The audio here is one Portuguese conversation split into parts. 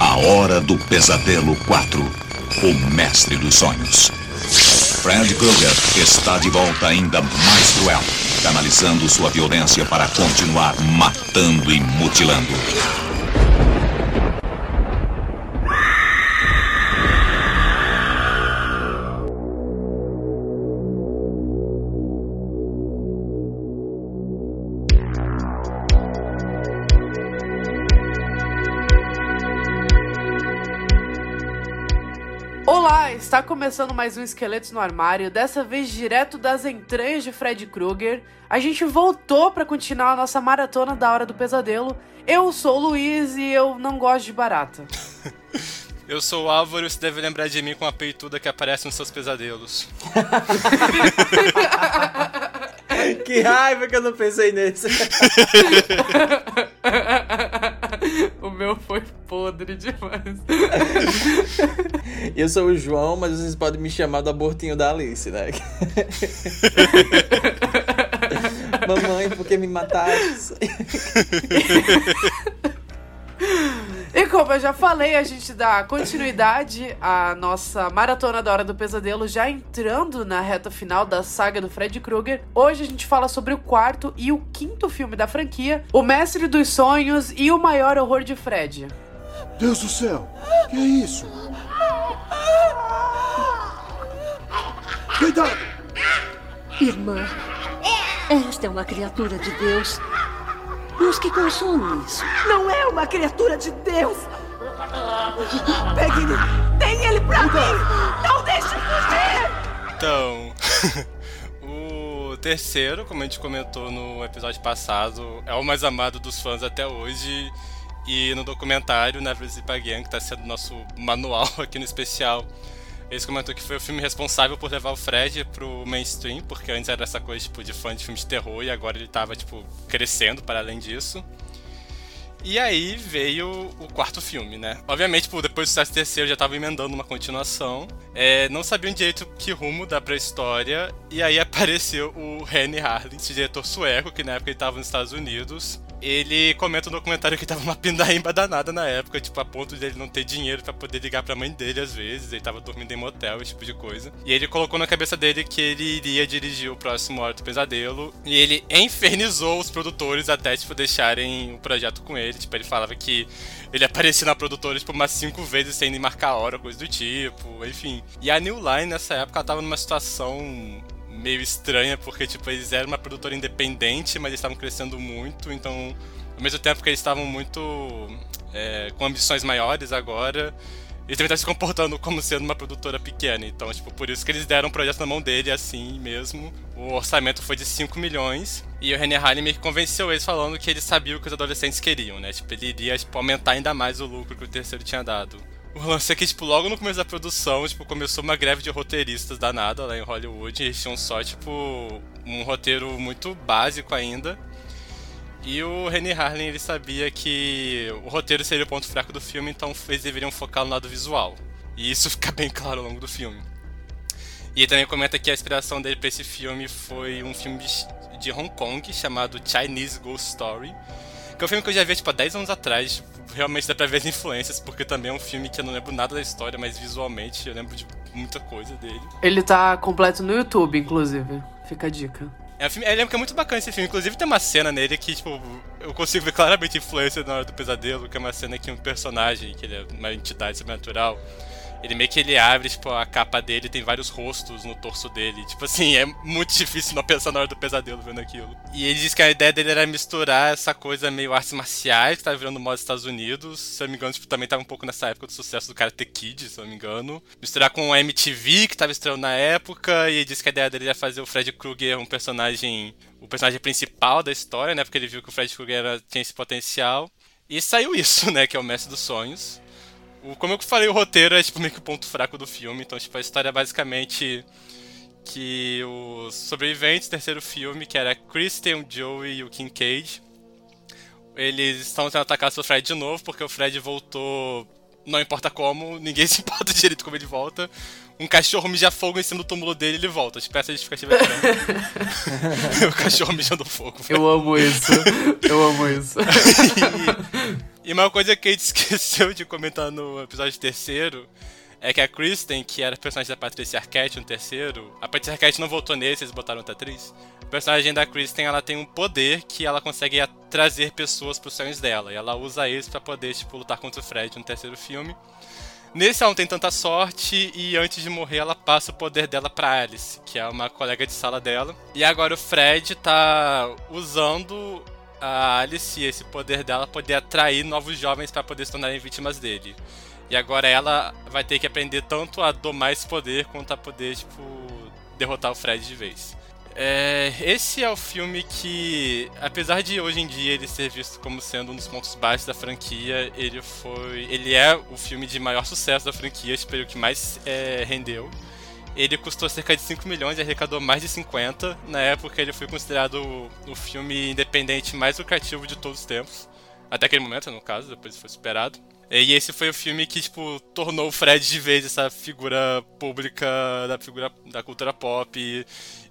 A Hora do Pesadelo 4 O Mestre dos Sonhos. Fred Krueger está de volta ainda mais cruel, canalizando sua violência para continuar matando e mutilando. Está começando mais um Esqueletos no Armário, dessa vez direto das entranhas de Fred Krueger. A gente voltou para continuar a nossa maratona da Hora do Pesadelo. Eu sou o Luiz e eu não gosto de barata. Eu sou o Álvaro e você deve lembrar de mim com a peituda que aparece nos seus pesadelos. que raiva que eu não pensei nesse. o meu foi podre demais. eu sou o João, mas vocês podem me chamar do abortinho da Alice, né? Mamãe, por que me mataste? E como eu já falei, a gente dá continuidade à nossa maratona da Hora do Pesadelo, já entrando na reta final da saga do Fred Krueger. Hoje a gente fala sobre o quarto e o quinto filme da franquia, O Mestre dos Sonhos e o Maior Horror de Fred. Deus do céu, que é isso? Cuidado! Irmã, esta é uma criatura de Deus. Mas que consome isso? Não é uma criatura de Deus! Pegue ele! Tem ele pra mim! Não deixe fugir! Então, o terceiro, como a gente comentou no episódio passado, é o mais amado dos fãs até hoje. E no documentário Never Zip Again, que está sendo nosso manual aqui no especial, eles comentou que foi o filme responsável por levar o Fred pro mainstream, porque antes era essa coisa tipo, de fã de filmes de terror e agora ele tava tipo, crescendo para além disso. E aí veio o quarto filme, né? Obviamente, tipo, depois do sucesso terceiro já tava emendando uma continuação. É, não sabiam direito que rumo dar pra história. E aí apareceu o Henry Harlin, esse diretor sueco, que na época ele tava nos Estados Unidos ele comenta no documentário que tava uma pindaíba danada na época, tipo, a ponto de ele não ter dinheiro para poder ligar pra mãe dele às vezes, ele tava dormindo em motel, esse tipo de coisa. E ele colocou na cabeça dele que ele iria dirigir o próximo Hora do Pesadelo, e ele infernizou os produtores até, tipo, deixarem o projeto com ele, tipo, ele falava que ele aparecia na produtora, tipo, umas cinco vezes sem nem marcar hora, coisa do tipo, enfim. E a New Line, nessa época, ela tava numa situação meio estranha, porque, tipo, eles eram uma produtora independente, mas eles estavam crescendo muito, então, ao mesmo tempo que eles estavam muito é, com ambições maiores agora, eles também estavam se comportando como sendo uma produtora pequena. Então, tipo, por isso que eles deram um projeto na mão dele assim mesmo. O orçamento foi de 5 milhões. E o René Halle meio que convenceu eles falando que ele sabia o que os adolescentes queriam, né? Tipo, ele iria tipo, aumentar ainda mais o lucro que o terceiro tinha dado. O lance é que, tipo, logo no começo da produção, tipo, começou uma greve de roteiristas danada lá em Hollywood. E eles tinham só, tipo, um roteiro muito básico ainda. E o Rennie Harlin, ele sabia que o roteiro seria o ponto fraco do filme, então eles deveriam focar no lado visual. E isso fica bem claro ao longo do filme. E ele também comenta que a inspiração dele para esse filme foi um filme de Hong Kong chamado Chinese Ghost Story, que é um filme que eu já vi tipo há 10 anos atrás, realmente dá pra ver as influências, porque também é um filme que eu não lembro nada da história, mas visualmente eu lembro de muita coisa dele. Ele tá completo no YouTube, inclusive. Fica a dica. É um filme, eu lembro que é muito bacana esse filme. Inclusive tem uma cena nele que, tipo, eu consigo ver claramente influência na hora do pesadelo, que é uma cena que um personagem, que ele é uma entidade sobrenatural, ele meio que ele abre, tipo, a capa dele tem vários rostos no torso dele. Tipo assim, é muito difícil não pensar na hora do pesadelo vendo aquilo. E ele diz que a ideia dele era misturar essa coisa meio artes marciais, que tava virando moda dos Estados Unidos. Se eu não me engano, tipo, também tava um pouco nessa época do sucesso do Karate Kid, se eu não me engano. Misturar com o MTV, que tava estreando na época. E ele disse que a ideia dele era fazer o Fred Krueger um personagem... O personagem principal da história, né? Porque ele viu que o Fred Krueger tinha esse potencial. E saiu isso, né? Que é o Mestre dos Sonhos. O, como eu falei, o roteiro é tipo meio que o ponto fraco do filme. Então, tipo, a história é basicamente que os sobreviventes do terceiro filme, que era Kristen, o Joey e o Kincaid, eles estão sendo atacados pelo Fred de novo, porque o Fred voltou, não importa como, ninguém se importa direito como ele volta. Um cachorro mija fogo em cima do túmulo dele e ele volta. Tipo, essa justificativa é O cachorro mijando fogo. Eu amo isso. Eu amo isso. e, uma coisa que a gente esqueceu de comentar no episódio terceiro é que a Kristen, que era personagem da Patrícia Arquette no terceiro, a Patrícia Arquette não voltou nesse, eles botaram outra atriz. A personagem da Kristen, ela tem um poder que ela consegue trazer pessoas pros sonhos dela, e ela usa isso para poder, tipo, lutar contra o Fred no terceiro filme. Nesse ela não tem tanta sorte e antes de morrer ela passa o poder dela pra Alice, que é uma colega de sala dela. E agora o Fred tá usando a Alice esse poder dela poder atrair novos jovens para poder se tornarem vítimas dele. E agora ela vai ter que aprender tanto a domar esse poder quanto a poder, tipo, derrotar o Fred de vez. É, esse é o filme que, apesar de hoje em dia ele ser visto como sendo um dos pontos baixos da franquia, ele foi, ele é o filme de maior sucesso da franquia, tipo, o que mais é, rendeu. Ele custou cerca de 5 milhões e arrecadou mais de 50. Na época ele foi considerado o, filme independente mais lucrativo de todos os tempos. Até aquele momento, no caso, depois foi superado. E esse foi o filme que, tipo, tornou o Fred de vez essa figura pública da figura da cultura pop. E,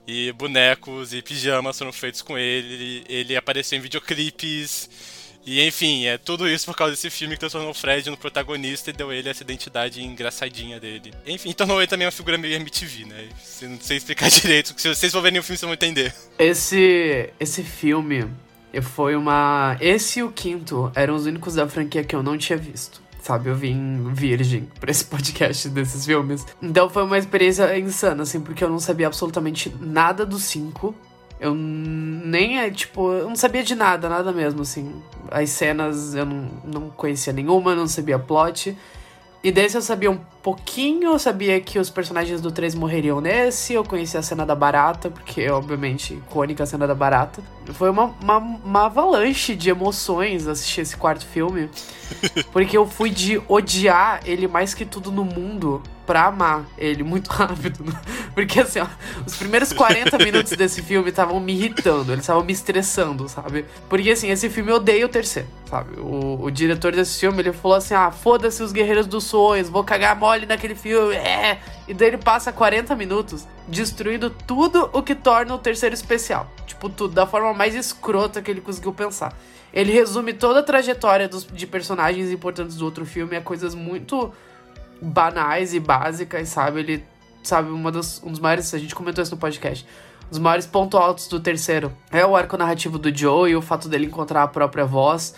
e bonecos e pijamas foram feitos com ele. Ele apareceu em videoclipes. E enfim, é tudo isso por causa desse filme que transformou o Fred no protagonista e deu ele essa identidade engraçadinha dele. Enfim, tornou ele também uma figura meio MTV, né? Se não sei explicar direito, se vocês for verem o filme, vocês vão entender. Esse, esse filme foi uma. Esse e o quinto eram os únicos da franquia que eu não tinha visto. Sabe, eu vim virgem pra esse podcast desses filmes. Então foi uma experiência insana, assim, porque eu não sabia absolutamente nada dos cinco. Eu nem, é, tipo, eu não sabia de nada, nada mesmo, assim. As cenas eu não, não conhecia nenhuma, não sabia plot. E desse eu sabia um pouquinho, eu sabia que os personagens do 3 morreriam nesse, eu conhecia a cena da barata, porque obviamente icônica a cena da barata. Foi uma, uma, uma avalanche de emoções assistir esse quarto filme, porque eu fui de odiar ele mais que tudo no mundo pra amar ele muito rápido. Porque assim, ó, os primeiros 40 minutos desse filme estavam me irritando, eles estavam me estressando, sabe? Porque assim, esse filme eu odeio o terceiro, sabe? O, o diretor desse filme, ele falou assim: ah, foda-se os Guerreiros dos Sonhos, vou cagar mole naquele filme, é. E daí ele passa 40 minutos destruindo tudo o que torna o terceiro especial. Tipo, tudo, da forma mais escrota que ele conseguiu pensar. Ele resume toda a trajetória dos, de personagens importantes do outro filme a coisas muito banais e básicas, sabe? Ele, sabe, uma dos, um dos maiores, a gente comentou isso no podcast, um dos maiores pontos altos do terceiro é o arco narrativo do Joe e o fato dele encontrar a própria voz.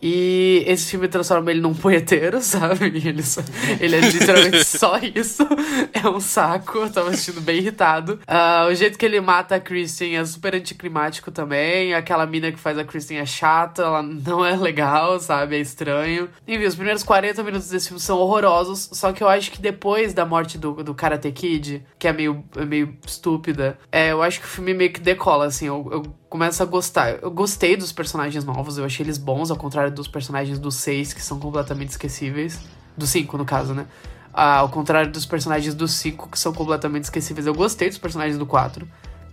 E esse filme transforma ele num punheteiro, sabe? Ele, só, ele é literalmente só isso. É um saco, eu tava assistindo bem irritado. Uh, o jeito que ele mata a Kristen é super anticlimático também. Aquela mina que faz a Kristen é chata, ela não é legal, sabe? É estranho. Enfim, os primeiros 40 minutos desse filme são horrorosos. Só que eu acho que depois da morte do, do Karate Kid, que é meio, é meio estúpida, é, eu acho que o filme meio que decola, assim. Eu, eu começo a gostar. Eu gostei dos personagens novos, eu achei eles bons, ao contrário dos personagens do 6, que são completamente esquecíveis. Do 5, no caso, né? Ah, ao contrário dos personagens do 5, que são completamente esquecíveis. Eu gostei dos personagens do 4.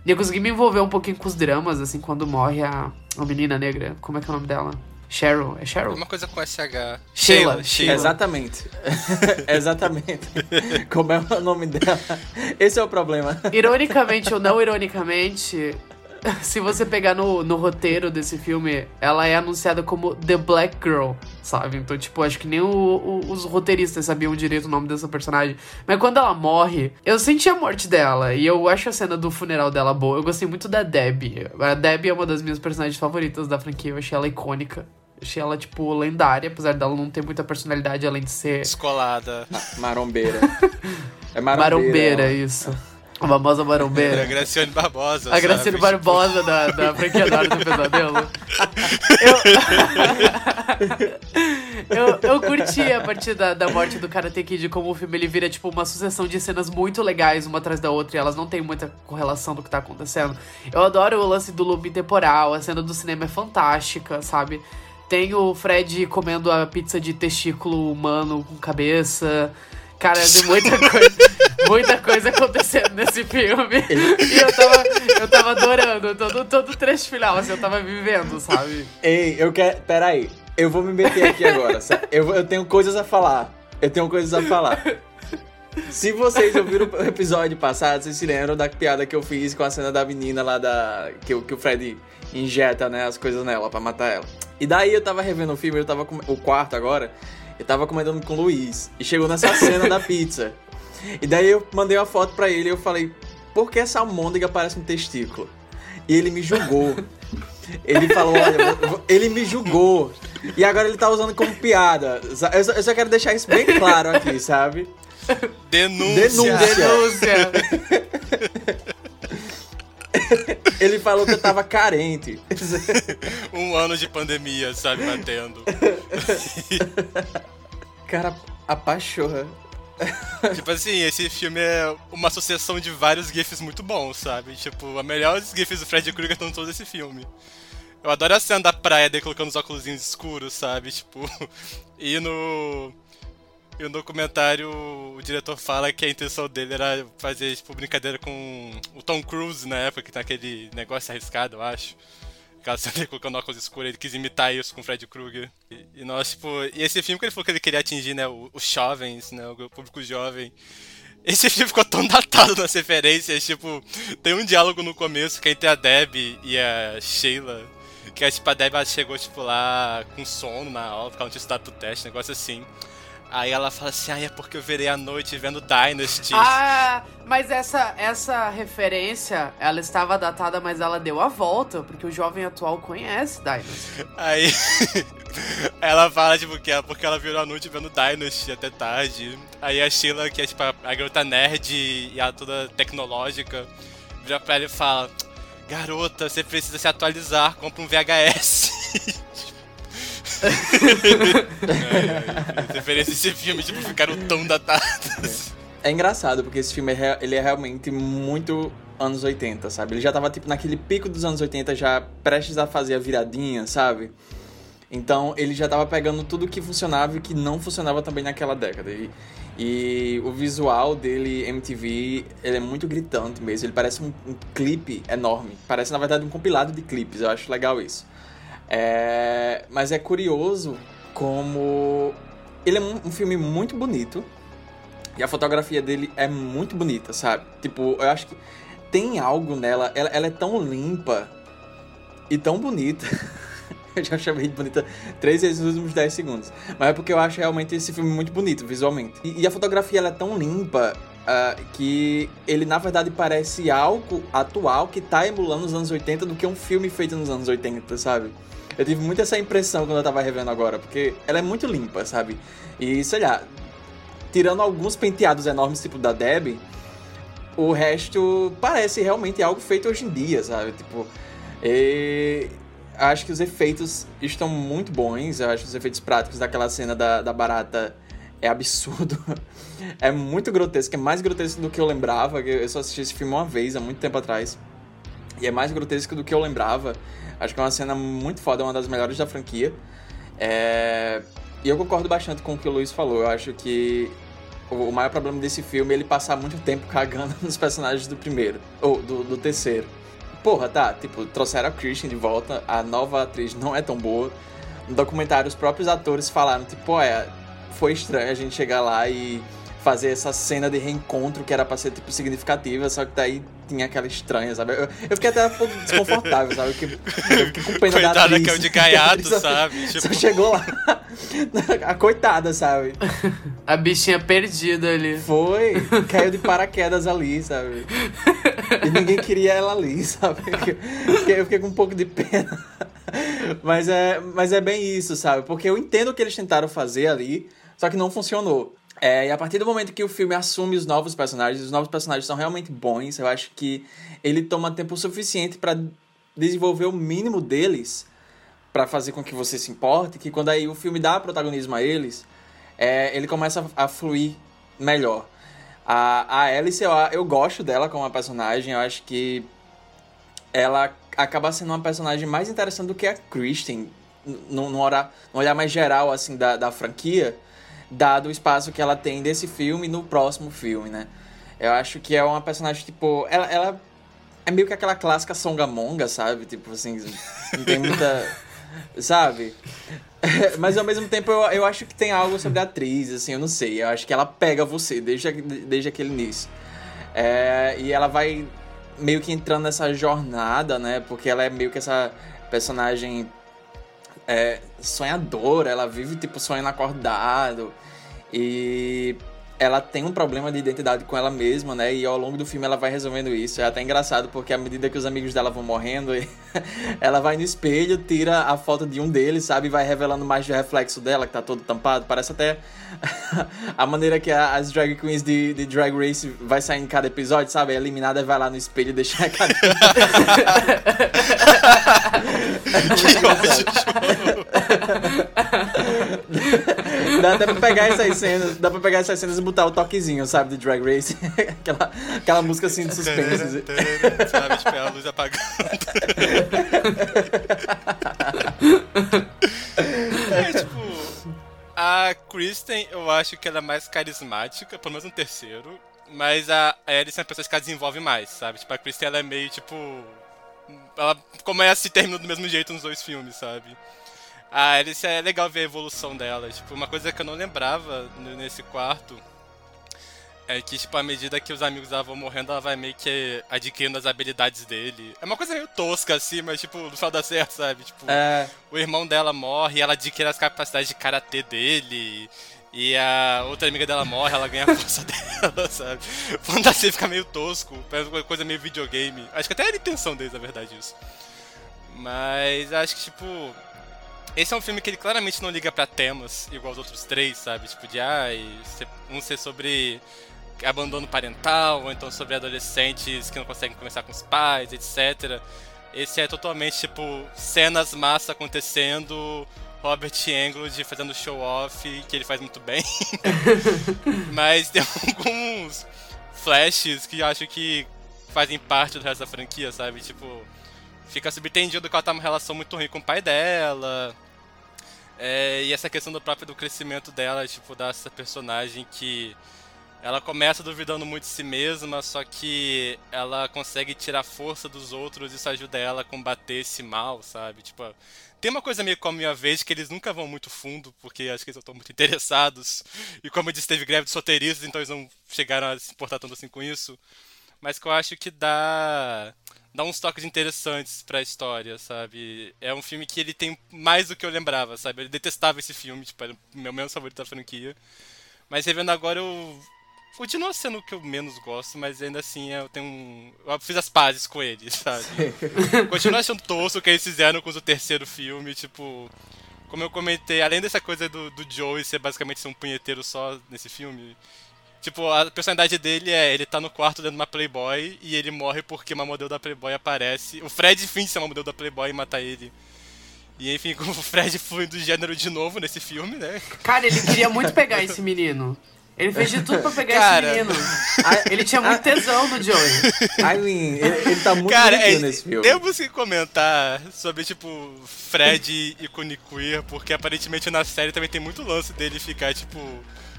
E eu consegui me envolver um pouquinho com os dramas, assim, quando morre a, a menina negra. Como é que é o nome dela? Cheryl, é Cheryl? Uma coisa com SH. Sheila, Sheila. Exatamente. Exatamente. Como é o nome dela? Esse é o problema. Ironicamente ou não ironicamente, se você pegar no, no roteiro desse filme, ela é anunciada como The Black Girl, sabe? Então, tipo, acho que nem o, o, os roteiristas sabiam direito o nome dessa personagem. Mas quando ela morre, eu senti a morte dela. E eu acho a cena do funeral dela boa. Eu gostei muito da Debbie. A Debbie é uma das minhas personagens favoritas da franquia. Eu achei ela icônica. Achei ela, tipo, lendária, apesar dela não ter muita personalidade além de ser. Descolada. Marombeira. É Marombeira, marombeira isso. A famosa marombeira. A Graciane Barbosa. A Graciane sabe? Barbosa da, da franquia da do Pesadelo. Eu... eu, eu curti a partir da, da morte do Karate Kid como o filme ele vira tipo uma sucessão de cenas muito legais uma atrás da outra e elas não têm muita correlação do que tá acontecendo. Eu adoro o lance do loop temporal, a cena do cinema é fantástica, sabe? Tem o Fred comendo a pizza de testículo humano com cabeça. Cara, tem muita coisa, muita coisa acontecendo nesse filme. E eu tava, eu tava adorando todo, todo o trecho final, assim, eu tava vivendo, sabe? Ei, eu quero. Peraí. Eu vou me meter aqui agora. eu, eu tenho coisas a falar. Eu tenho coisas a falar. Se vocês ouviram o episódio passado, vocês se lembram da piada que eu fiz com a cena da menina lá da. Que, o- que o Fred injeta, né, as coisas nela pra matar ela. E daí eu tava revendo o filme, eu tava com o quarto agora, eu tava comentando com o Luiz. E chegou nessa cena da pizza. E daí eu mandei uma foto pra ele e eu falei, por que essa almôndega parece um testículo? E ele me julgou. Ele falou, olha, ele me julgou. E agora ele tá usando como piada. Eu só, eu só quero deixar isso bem claro aqui, sabe? Denúncia. Denúncia. Denúncia. Ele falou que eu tava carente. um ano de pandemia, sabe, batendo. Cara, a pachorra. tipo assim, esse filme é uma associação de vários GIFs muito bons, sabe? Tipo, a melhor GIFs do Fred Krueger estão todos nesse filme. Eu adoro a cena da praia dele colocando os óculos escuros, sabe? Tipo, e no. E no documentário o diretor fala que a intenção dele era fazer, tipo, brincadeira com o Tom Cruise na época, que tá aquele negócio arriscado, eu acho. Aquela cena colocando óculos escuros, ele quis imitar isso com o Fred Krueger. E, e nós, tipo, e esse filme que ele falou que ele queria atingir, né, os jovens, né, o público jovem. Esse filme ficou tão datado nas referências, tipo, tem um diálogo no começo que é entre a Deb e a Sheila. Que é tipo, a Deb chegou, tipo, lá com sono na aula, porque ela não tinha teste, negócio assim. Aí ela fala assim, ah, é porque eu virei a noite vendo Dynasty. Ah, mas essa, essa referência, ela estava datada, mas ela deu a volta, porque o jovem atual conhece Dynasty. Aí ela fala, tipo, que é porque ela virou a noite vendo Dynasty até tarde. Aí a Sheila, que é tipo a, a garota nerd e a toda tecnológica, vira pra ela e fala, garota, você precisa se atualizar, compra um VHS. é, as referências desse filme tipo, ficaram tão datadas. É engraçado, porque esse filme é, ele é realmente muito anos 80, sabe? Ele já tava, tipo, naquele pico dos anos 80, já prestes a fazer a viradinha, sabe? Então, ele já tava pegando tudo que funcionava e que não funcionava também naquela década. E, e o visual dele, MTV, ele é muito gritante mesmo. Ele parece um, um clipe enorme. Parece, na verdade, um compilado de clipes. Eu acho legal isso. É, mas é curioso como ele é um, filme muito bonito e a fotografia dele é muito bonita, sabe? Tipo, eu acho que tem algo nela, ela, ela é tão limpa e tão bonita. eu já chamei de bonita três vezes nos últimos 10 segundos. Mas é porque eu acho realmente esse filme muito bonito visualmente. E, e a fotografia ela é tão limpa uh, que ele na verdade parece algo atual que tá emulando os anos 80 do que um filme feito nos anos 80, sabe? Eu tive muito essa impressão quando eu tava revendo agora, porque ela é muito limpa, sabe? E sei lá, tirando alguns penteados enormes, tipo da Deb, o resto parece realmente algo feito hoje em dia, sabe? Tipo, e... acho que os efeitos estão muito bons. Eu acho que os efeitos práticos daquela cena da, da barata é absurdo. é muito grotesco, é mais grotesco do que eu lembrava. Eu só assisti esse filme uma vez, há muito tempo atrás. E é mais grotesco do que eu lembrava. Acho que é uma cena muito foda, uma das melhores da franquia. É... E eu concordo bastante com o que o Luiz falou. Eu acho que o maior problema desse filme é ele passar muito tempo cagando nos personagens do primeiro, ou do, do terceiro. Porra, tá, tipo, trouxeram a Christian de volta, a nova atriz não é tão boa. No documentário, os próprios atores falaram, tipo, é, foi estranho a gente chegar lá e fazer essa cena de reencontro que era pra ser, tipo, significativa, só que daí tinha aquela estranha, sabe? Eu, eu fiquei até um pouco desconfortável, sabe? Eu fiquei, eu fiquei com pena Coitada da atriz. que é o de gaiato, Só- sabe? Só Tipo- chegou lá, a coitada, sabe? A bichinha perdida ali. Foi, caiu de paraquedas ali, sabe? E ninguém queria ela ali, sabe? Eu fiquei, eu fiquei com um pouco de pena. Mas é, mas é bem isso, sabe? Porque eu entendo o que eles tentaram fazer ali, só que não funcionou. É, e a partir do momento que o filme assume os novos personagens, os novos personagens são realmente bons, eu acho que ele toma tempo suficiente para desenvolver o mínimo deles para fazer com que você se importe, que quando aí o filme dá protagonismo a eles, é, ele começa a, fluir melhor. A, a Alice, eu, eu gosto dela como uma personagem, eu acho que ela acaba sendo uma personagem mais interessante do que a Kristen, no olhar mais geral, assim, da, da franquia, dado o espaço que ela tem desse filme no próximo filme, né? Eu acho que é uma personagem, tipo, ela, ela é meio que aquela clássica songamonga, sabe? Tipo, assim, não tem muita... sabe? Mas ao mesmo tempo eu, eu acho que tem algo sobre a atriz, assim, eu não sei. Eu acho que ela pega você desde, desde aquele início. É, e ela vai meio que entrando nessa jornada, né? Porque ela é meio que essa personagem é, sonhadora, ela vive, tipo, sonhando acordado. E ela tem um problema de identidade com ela mesma, né? E ao longo do filme ela vai resolvendo isso. É até engraçado porque à medida que os amigos dela vão morrendo, ela vai no espelho, tira a foto de um deles, sabe? E vai revelando mais do reflexo dela, que tá todo tampado. Parece até a maneira que as drag queens de, de Drag Race vai sair em cada episódio, sabe? A eliminada vai lá no espelho e deixa a cara. dá até pra pegar essas cenas, dá pra pegar essas cenas botar o toquezinho, sabe, de Drag Race. aquela, aquela música assim de suspense. Sabe, tipo, é a luz apagando. é, tipo, a Kristen, eu acho que ela é mais carismática, pelo menos no terceiro. Mas a Alice é uma pessoa que ela desenvolve mais, sabe? Tipo, a Kristen, ela é meio, tipo... Ela começa e termina do mesmo jeito nos dois filmes, sabe? A Alice é legal ver a evolução dela. Tipo, uma coisa que eu não lembrava nesse quarto é que, tipo, à medida que os amigos dela vão morrendo, ela vai meio que adquirindo as habilidades dele. É uma coisa meio tosca, assim, mas, tipo, no final da certo, sabe? Tipo, É, o irmão dela morre e ela adquire as capacidades de karatê dele. E a outra amiga dela morre, ela ganha a força dela, sabe? Fantasia fica meio tosco, parece uma coisa meio videogame. Acho que até era a intenção deles, na verdade, isso. Mas acho que, tipo. Esse é um filme que ele claramente não liga pra temas, igual os outros três, sabe? Tipo, de ah, um ser sobre abandono parental, ou então sobre adolescentes que não conseguem conversar com os pais, etc. Esse é totalmente, tipo, cenas massa acontecendo, Robert Englund fazendo show off, que ele faz muito bem. Mas tem alguns flashes que eu acho que fazem parte do resto da franquia, sabe? Tipo, fica subentendido que ela tá numa relação muito ruim com o pai dela. É, e essa questão do próprio do crescimento dela, tipo, dessa personagem que ela começa duvidando muito de si mesma, só que ela consegue tirar força dos outros e isso ajuda ela a combater esse mal, sabe? Tipo, tem uma coisa meio como a vez que eles nunca vão muito fundo, porque acho que eles estão muito interessados. E como eu disse, teve greve de solteiristas, então eles não chegaram a se importar tanto assim com isso. Mas que eu acho que dá dá uns toques interessantes pra história, sabe? É um filme que ele tem mais do que eu lembrava, sabe? Eu detestava esse filme, tipo, era o meu menos favorito da franquia. Mas revendo agora eu continua sendo o que eu menos gosto, mas ainda assim eu tenho um... Eu fiz as pazes com ele, sabe? Continuo achando tosco o que eles fizeram com o terceiro filme, tipo. Como eu comentei, além dessa coisa do, do Joey ser basicamente ser um punheteiro só nesse filme. Tipo, a personalidade dele é, ele tá no quarto dentro de uma Playboy e ele morre porque uma modelo da Playboy aparece. O Fred finge ser uma modelo da Playboy e mata ele. E enfim, o Fred foi do gênero de novo nesse filme, né? Cara, ele queria muito pegar esse menino. Ele fez de tudo pra pegar Cara. esse menino. Ele tinha muito tesão no Joey. I mean, ele, ele tá muito Cara, é, nesse filme. temos que comentar sobre, tipo, Fred e Cune Queer, porque aparentemente na série também tem muito lance dele ficar, tipo,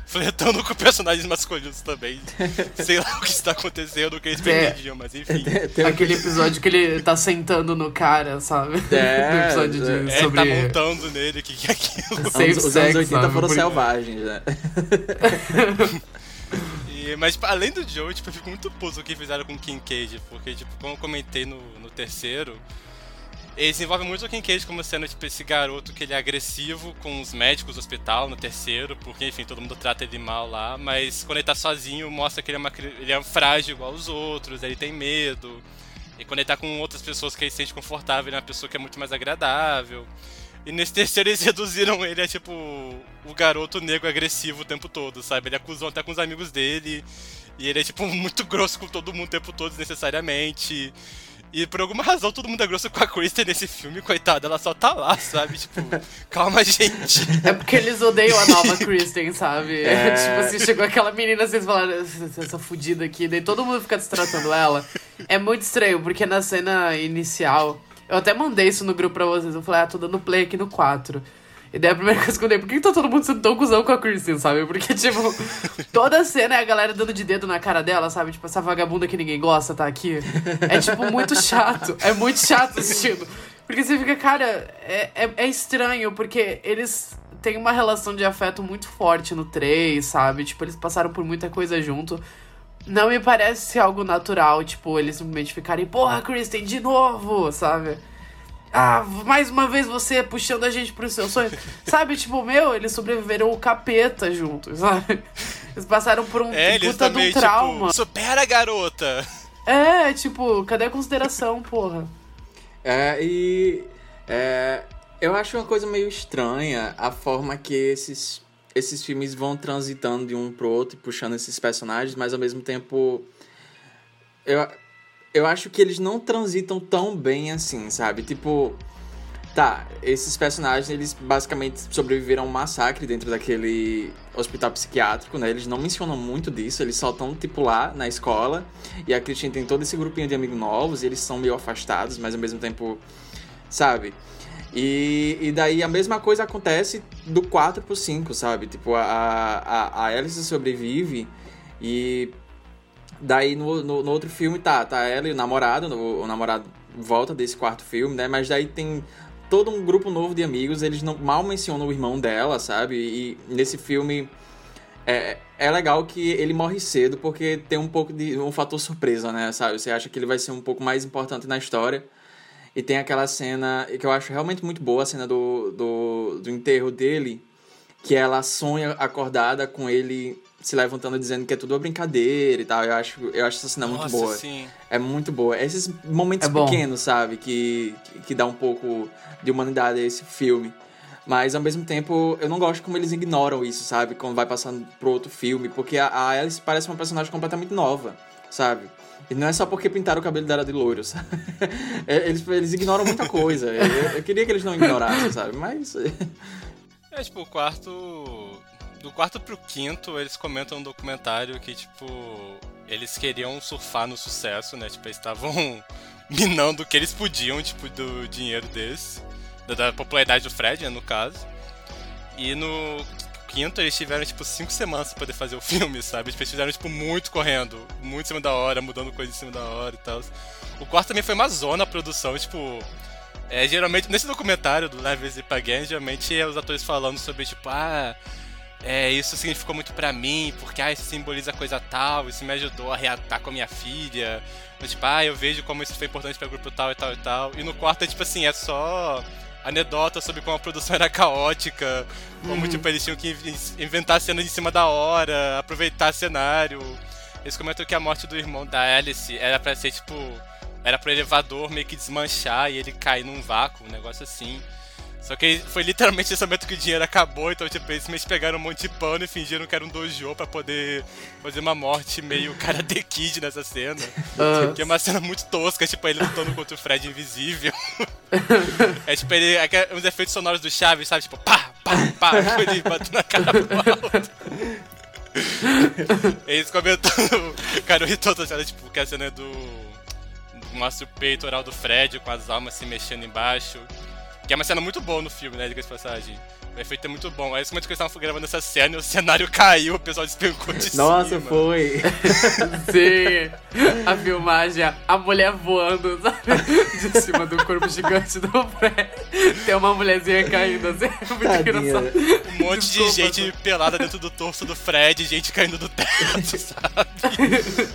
flertando com personagens masculinos também. Sei lá o que está acontecendo, o que eles É. pretendiam, mas enfim. Tem- tem- Aquele episódio que ele tá sentando no cara, sabe? É, no episódio de, É, ele sobre... tá montando nele, que que é aquilo. Safe os, os sex, anos 80 sabe? foram selvagens, né? E- mas, tipo, além do Joe, tipo, eu fico muito puto o que fizeram com o Kincaid, porque, tipo, como eu comentei no, no terceiro, eles envolvem muito o Kincaid como sendo, tipo, esse garoto que ele é agressivo com os médicos do hospital no terceiro, porque, enfim, todo mundo trata ele mal lá, mas quando ele tá sozinho, mostra que ele é, uma, ele é frágil igual os outros, ele tem medo, e quando ele tá com outras pessoas que ele se sente confortável, ele é uma pessoa que é muito mais agradável. E nesse terceiro eles reduziram ele a, tipo, o garoto negro agressivo o tempo todo, sabe? Ele acusou até com os amigos dele. E ele é, tipo, muito grosso com todo mundo o tempo todo, desnecessariamente. E por alguma razão todo mundo é grosso com a Kristen nesse filme, coitada, ela só tá lá, sabe? Tipo, calma, gente. É porque eles odeiam a nova Kristen, sabe? É. tipo assim, chegou aquela menina, vocês falaram, essa essa fudida aqui, daí todo mundo fica destratando ela. É muito estranho, porque na cena inicial, eu até mandei isso no grupo pra vocês, eu falei, ah, tô dando play aqui no 4. E daí a primeira coisa que eu dei, por que que tá todo mundo sendo tão cuzão com a Kristen, sabe? Porque, tipo, toda a cena é a galera dando de dedo na cara dela, sabe? Tipo, essa vagabunda que ninguém gosta tá aqui. É, tipo, muito chato. É muito chato assistindo. Porque você fica, cara, é, é, é estranho, porque eles têm uma relação de afeto muito forte no 3, sabe? Tipo, eles passaram por muita coisa junto. Não me parece ser algo natural, tipo, eles simplesmente ficarem, porra, Kristen, de novo, sabe? Ah, mais uma vez você puxando a gente pro seu sonho. sabe, tipo, meu, eles sobreviveram o capeta juntos, sabe? Eles passaram por um É, eles puta de também, um trauma. tipo, supera garota! É, tipo, cadê a consideração, porra? É, e é, eu acho uma coisa meio estranha a forma que esses, esses filmes vão transitando de um pro outro e puxando esses personagens, mas ao mesmo tempo. Eu, eu acho que eles não transitam tão bem assim, sabe? Tipo. Tá, esses personagens, eles basicamente sobreviveram a um massacre dentro daquele hospital psiquiátrico, né? Eles não mencionam muito disso, eles só estão, tipo, lá na escola. E a Christine tem todo esse grupinho de amigos novos, e eles são meio afastados, mas ao mesmo tempo, sabe? E, e daí a mesma coisa acontece do 4 pro 5, sabe? Tipo, a, a, a Alice sobrevive e daí no, no, no outro filme tá, tá ela e o namorado, o, o namorado volta desse quarto filme, né? Mas daí tem todo um grupo novo de amigos, eles não mal mencionam o irmão dela, sabe? E nesse filme é, é legal que ele morre cedo porque tem um pouco de um fator surpresa, né? Sabe? Você acha que ele vai ser um pouco mais importante na história. E tem aquela cena que eu acho realmente muito boa, a cena do, do, do enterro dele, que ela sonha acordada com ele se levantando dizendo que é tudo uma brincadeira e tal. Eu acho, eu acho essa cena muito Nossa, boa. sim. É muito boa. Esses momentos É pequenos, sabe? Que, que, que dá um pouco de humanidade a esse filme. Mas ao mesmo tempo, eu não gosto como eles ignoram isso, sabe? Quando vai passando pro outro filme. Porque a, a Alice parece uma personagem completamente nova, sabe? E não é só porque pintaram o cabelo dela de loiro, sabe? Eles, eles ignoram muita coisa. Eu, eu queria que eles não ignorassem, sabe? Mas. É, tipo, o quarto. Do quarto pro quinto, eles comentam no documentário que, tipo, eles queriam surfar no sucesso, né? Tipo, eles estavam minando o que eles podiam, tipo, do dinheiro desse. Da, da popularidade do Fred, né, no caso. E no quinto, eles tiveram, tipo, cinco semanas pra poder fazer o filme, sabe? Tipo, eles fizeram, tipo, muito correndo. Muito em cima da hora, mudando coisa em cima da hora e tal. O quarto também foi uma zona a produção, tipo... É, geralmente, nesse documentário do Live Visit Again, geralmente é os atores falando sobre, tipo, ah, é, isso significou muito pra mim, porque, ah, isso simboliza coisa tal, isso me ajudou a reatar com a minha filha. Mas, tipo, ah, eu vejo como isso foi importante pra grupo tal e tal e tal. E no quarto é, tipo assim, é só anedota sobre como a produção era caótica, como, tipo, eles tinham que in- inventar cenas em cima da hora, aproveitar cenário. Eles comentam que a morte do irmão da Alice era pra ser, tipo, era pro elevador meio que desmanchar e ele cair num vácuo, um negócio assim. Só que foi literalmente esse momento que o dinheiro acabou, então tipo, eles pegaram um monte de pano e fingiram que era um dojo pra poder fazer uma morte meio Karate Kid nessa cena. Ah. Que é uma cena muito tosca, tipo, ele lutando contra o Fred invisível. é tipo, ele, é é uns efeitos sonoros do Chaves, sabe? Tipo, pá, pá, pá, ele batendo na cara pro alto. Eles comentando, cara, eu ri toda a cena, tipo, que a cena é do. Mostra o peitoral do Fred com as almas se mexendo embaixo. Que é uma cena muito boa no filme, né? Diga de passagem. O efeito é muito bom. Aí eles comentam que eles estavam gravando essa cena e o cenário caiu, o pessoal despencou de Nossa, cima. foi. Sim, a filmagem, a mulher voando, sabe? De cima do corpo gigante do Fred. Tem uma mulherzinha caindo, assim, é muito Tadinha. engraçado. Um monte Desculpa, de gente pelada dentro do torso do Fred, gente caindo do teto, sabe?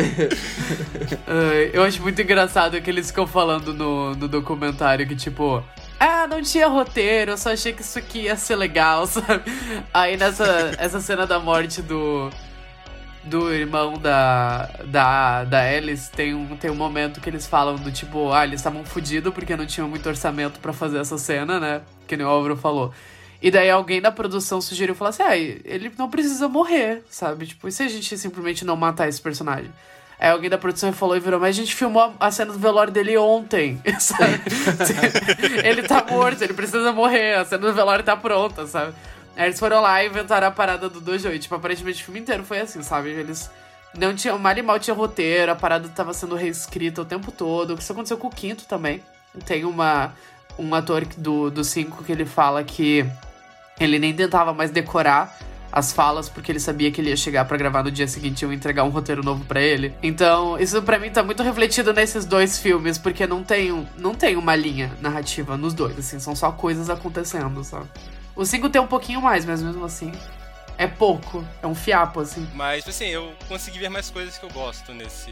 Eu acho muito engraçado que eles ficam falando no, no documentário que, tipo, ah, não tinha roteiro, eu só achei que isso aqui ia ser legal, sabe? Aí nessa essa cena da morte do. Do irmão da, da, da Alice, tem um, tem um momento que eles falam do tipo, ah, eles estavam fodidos porque não tinham muito orçamento pra fazer essa cena, né? Que nem o Álvaro falou. E daí alguém da produção sugeriu falar assim: ah, ele não precisa morrer, sabe? Tipo, e se a gente simplesmente não matar esse personagem? Aí alguém da produção falou e virou, mas a gente filmou a cena do velório dele ontem, sabe? ele tá morto, ele precisa morrer, a cena do velório tá pronta, sabe? Aí eles foram lá e inventaram a parada do Dojo. E, tipo, aparentemente o filme inteiro foi assim, sabe? Eles não tinham, mal e mal tinha roteiro, a parada tava sendo reescrita o tempo todo. Isso aconteceu com o quinto também. Tem uma, um ator do, do cinco que ele fala que ele nem tentava mais decorar as falas porque ele sabia que ele ia chegar pra gravar no dia seguinte e eu entregar um roteiro novo pra ele. Então, isso pra mim tá muito refletido nesses dois filmes, porque não tem, não tem uma linha narrativa nos dois, assim, são só coisas acontecendo, sabe? O 5 tem um pouquinho mais, mas mesmo assim é pouco, é um fiapo, assim. Mas, assim, eu consegui ver mais coisas que eu gosto nesse,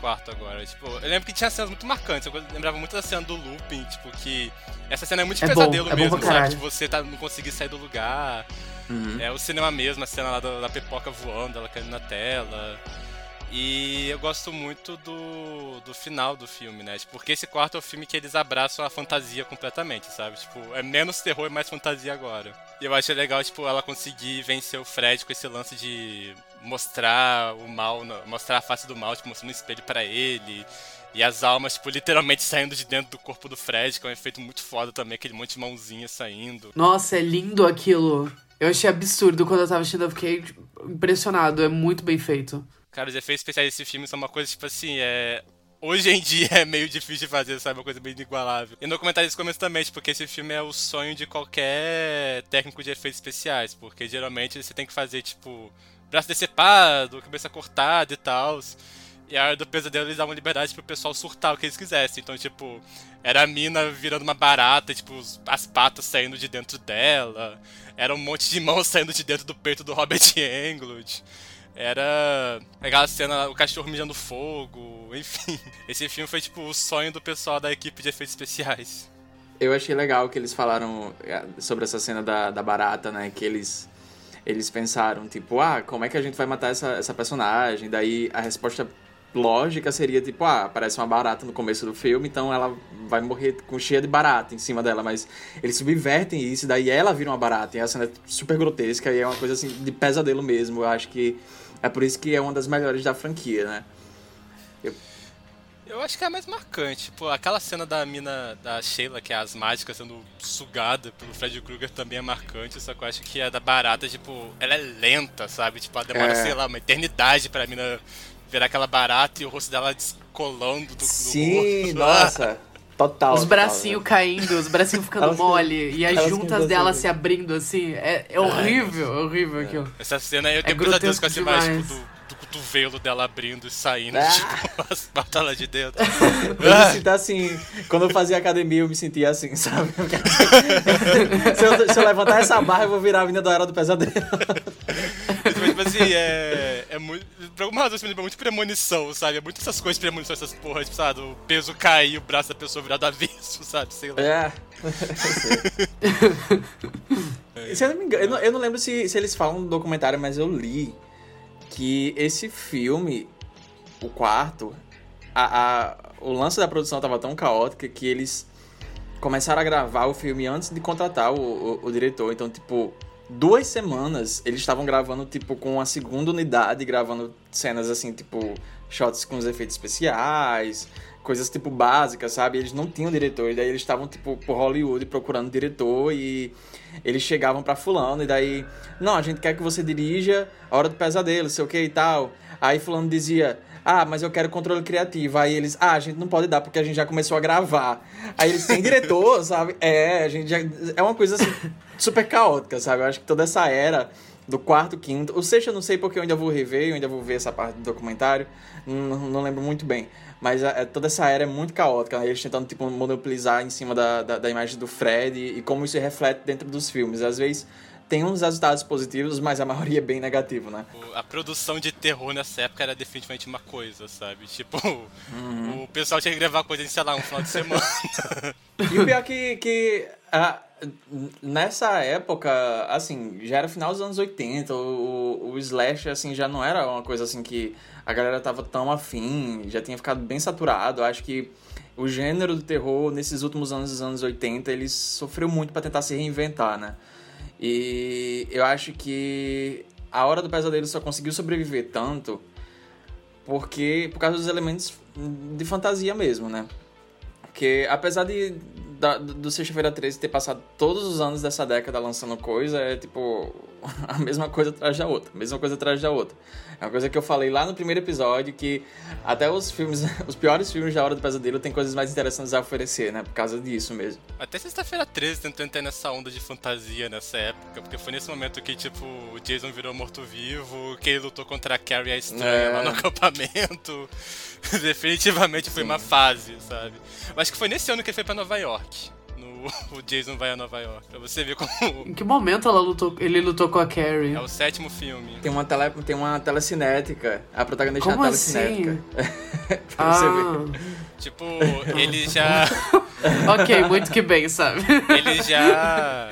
quarto agora. Tipo, eu lembro que tinha cenas muito marcantes. Eu lembrava muito da cena do looping, tipo, que. Essa cena é muito de É bom, pesadelo é bom mesmo, pra sabe? Tipo, você tá, não conseguir sair do lugar. Uhum. É o cinema mesmo, a cena lá da, da pipoca voando, ela caindo na tela. E eu gosto muito do, do final do filme, né? Tipo, Porque esse quarto é o filme que eles abraçam a fantasia completamente, sabe? Tipo, é menos terror e mais fantasia agora. E eu acho legal, tipo, ela conseguir vencer o Fred com esse lance de mostrar o mal, mostrar a face do mal, tipo, mostrando um espelho pra ele. E as almas, tipo, literalmente saindo de dentro do corpo do Fred, que é um efeito muito foda também, aquele monte de mãozinha saindo. Nossa, é lindo aquilo. Eu achei absurdo quando eu tava assistindo, eu fiquei tipo, impressionado. É muito bem feito. Cara, os efeitos especiais desse filme são uma coisa, tipo assim, é. Hoje em dia é meio difícil de fazer, sabe? Uma coisa bem inigualável. E no comentário eles comentam também, tipo, porque esse filme é o sonho de qualquer técnico de efeitos especiais. Porque geralmente você tem que fazer, tipo, braço decepado, cabeça cortada e tal. E a hora do pesadelo eles davam liberdade pro pessoal surtar o que eles quisessem. Então, tipo, era a mina virando uma barata, tipo, as patas saindo de dentro dela. Era um monte de mãos saindo de dentro do peito do Robert Englund. Era aquela cena, o cachorro mijando fogo, enfim. Esse filme foi tipo o sonho do pessoal da equipe de efeitos especiais. Eu achei legal que eles falaram é, sobre essa cena da, da barata, né? Que eles, eles pensaram, tipo, ah, como é que a gente vai matar essa, essa personagem? Daí a resposta lógica seria, tipo, ah, aparece uma barata no começo do filme, então ela vai morrer com cheia de barata em cima dela. Mas eles subvertem isso, daí ela vira uma barata. E a cena é super grotesca e é uma coisa assim de pesadelo mesmo. Eu acho que é por isso que é uma das melhores da franquia, né? Eu acho que é a mais marcante. Tipo, aquela cena da mina da Sheila, que é as mágicas sendo sugada pelo Fred Krueger, também é marcante. Só que eu acho que a da barata, tipo, ela é lenta, sabe? Tipo, ela demora, É. sei lá, uma eternidade pra mina virar aquela barata e o rosto dela descolando do, do Sim, rosto. nossa. Total. os bracinhos caindo, os bracinhos ficando Elas- mole e as juntas dela se abrindo assim. É, é horrível, é horrível aquilo. Essa cena eu É tenho pesadelos grotesco com essa imagem demais. tipo, do, do cotovelo dela abrindo e saindo, Ah. tipo, as patas lá de dentro. Eu me sinto assim, quando eu fazia academia, eu me sentia assim, sabe? se, eu, se eu levantar essa barra, eu vou virar a mina da Era do Pesadelo. Tipo, tipo assim, é, é muito. Por alguma razão, isso me lembra muito premonição, sabe? É muito essas coisas de premonição, essas porras, tipo, sabe? O peso cair, o braço da pessoa virar do avesso, sabe? Sei lá. É. se eu não me engano, eu não, eu não lembro se, se eles falam no documentário, mas eu li que esse filme, o quarto, a, a- o lance da produção tava tão caótica que eles começaram a gravar o filme antes de contratar o, o, o diretor. Então, tipo, duas semanas eles estavam gravando, tipo, com a segunda unidade, gravando cenas assim, tipo, shots com os efeitos especiais, coisas tipo básicas, sabe? Eles não tinham diretor, e daí eles estavam, tipo, por Hollywood procurando diretor e eles chegavam pra fulano e daí, não, a gente quer que você dirija A Hora do Pesadelo, sei o que e tal. Aí fulano dizia, ah, mas eu quero controle criativo. Aí eles, ah, a gente não pode dar porque a gente já começou a gravar. Aí eles têm diretor, sabe? É, a gente já. É uma coisa assim, super caótica, sabe? Eu acho que toda essa era do quarto, quinto. O sexto eu não sei porque eu ainda vou rever, eu ainda vou ver essa parte do documentário. Não, não lembro muito bem. Mas a- toda essa era é muito caótica, né? Eles tentando, tipo, monopolizar em cima da, da, da imagem do Fred e, e como isso reflete dentro dos filmes. Às vezes tem uns resultados positivos, mas a maioria é bem negativo, né? A produção de terror nessa época era definitivamente uma coisa, sabe? Tipo, Uhum. o pessoal tinha que gravar coisa em, sei lá, um final de semana. E o pior que, que ah, nessa época, assim, já era final dos anos 80, o, o, o Slash, assim, já não era uma coisa assim que a galera tava tão afim, já tinha ficado bem saturado. Acho que o gênero do terror, nesses últimos anos dos anos 80, ele sofreu muito para tentar se reinventar, né? E eu acho que a Hora do Pesadelo só conseguiu sobreviver tanto porque por causa dos elementos de fantasia mesmo, né? Porque apesar de da, do Sexta-feira 13 ter passado todos os anos dessa década lançando coisa, é tipo a mesma coisa atrás da outra, a mesma coisa atrás da outra. É uma coisa que eu falei lá no primeiro episódio que até os filmes, os piores filmes da Hora do Pesadelo tem coisas mais interessantes a oferecer, né? Por causa disso mesmo. Até sexta-feira 13 tentando entrar nessa onda de fantasia nessa época, porque foi nesse momento que, tipo, o Jason virou morto-vivo, que ele lutou contra a Carrie a estranha É. lá no acampamento. Definitivamente foi uma fase, sabe? Eu acho que foi nesse ano que ele foi pra Nova York. O Jason vai a Nova York. Pra você ver como. Em que momento ela lutou, ele lutou com a Carrie? É o sétimo filme. Tem uma, tele, tem uma telecinética. A protagonista Como é uma assim? telecinética. pra você ver. Ah, Tipo, eles já. ok, muito que bem, sabe? Eles já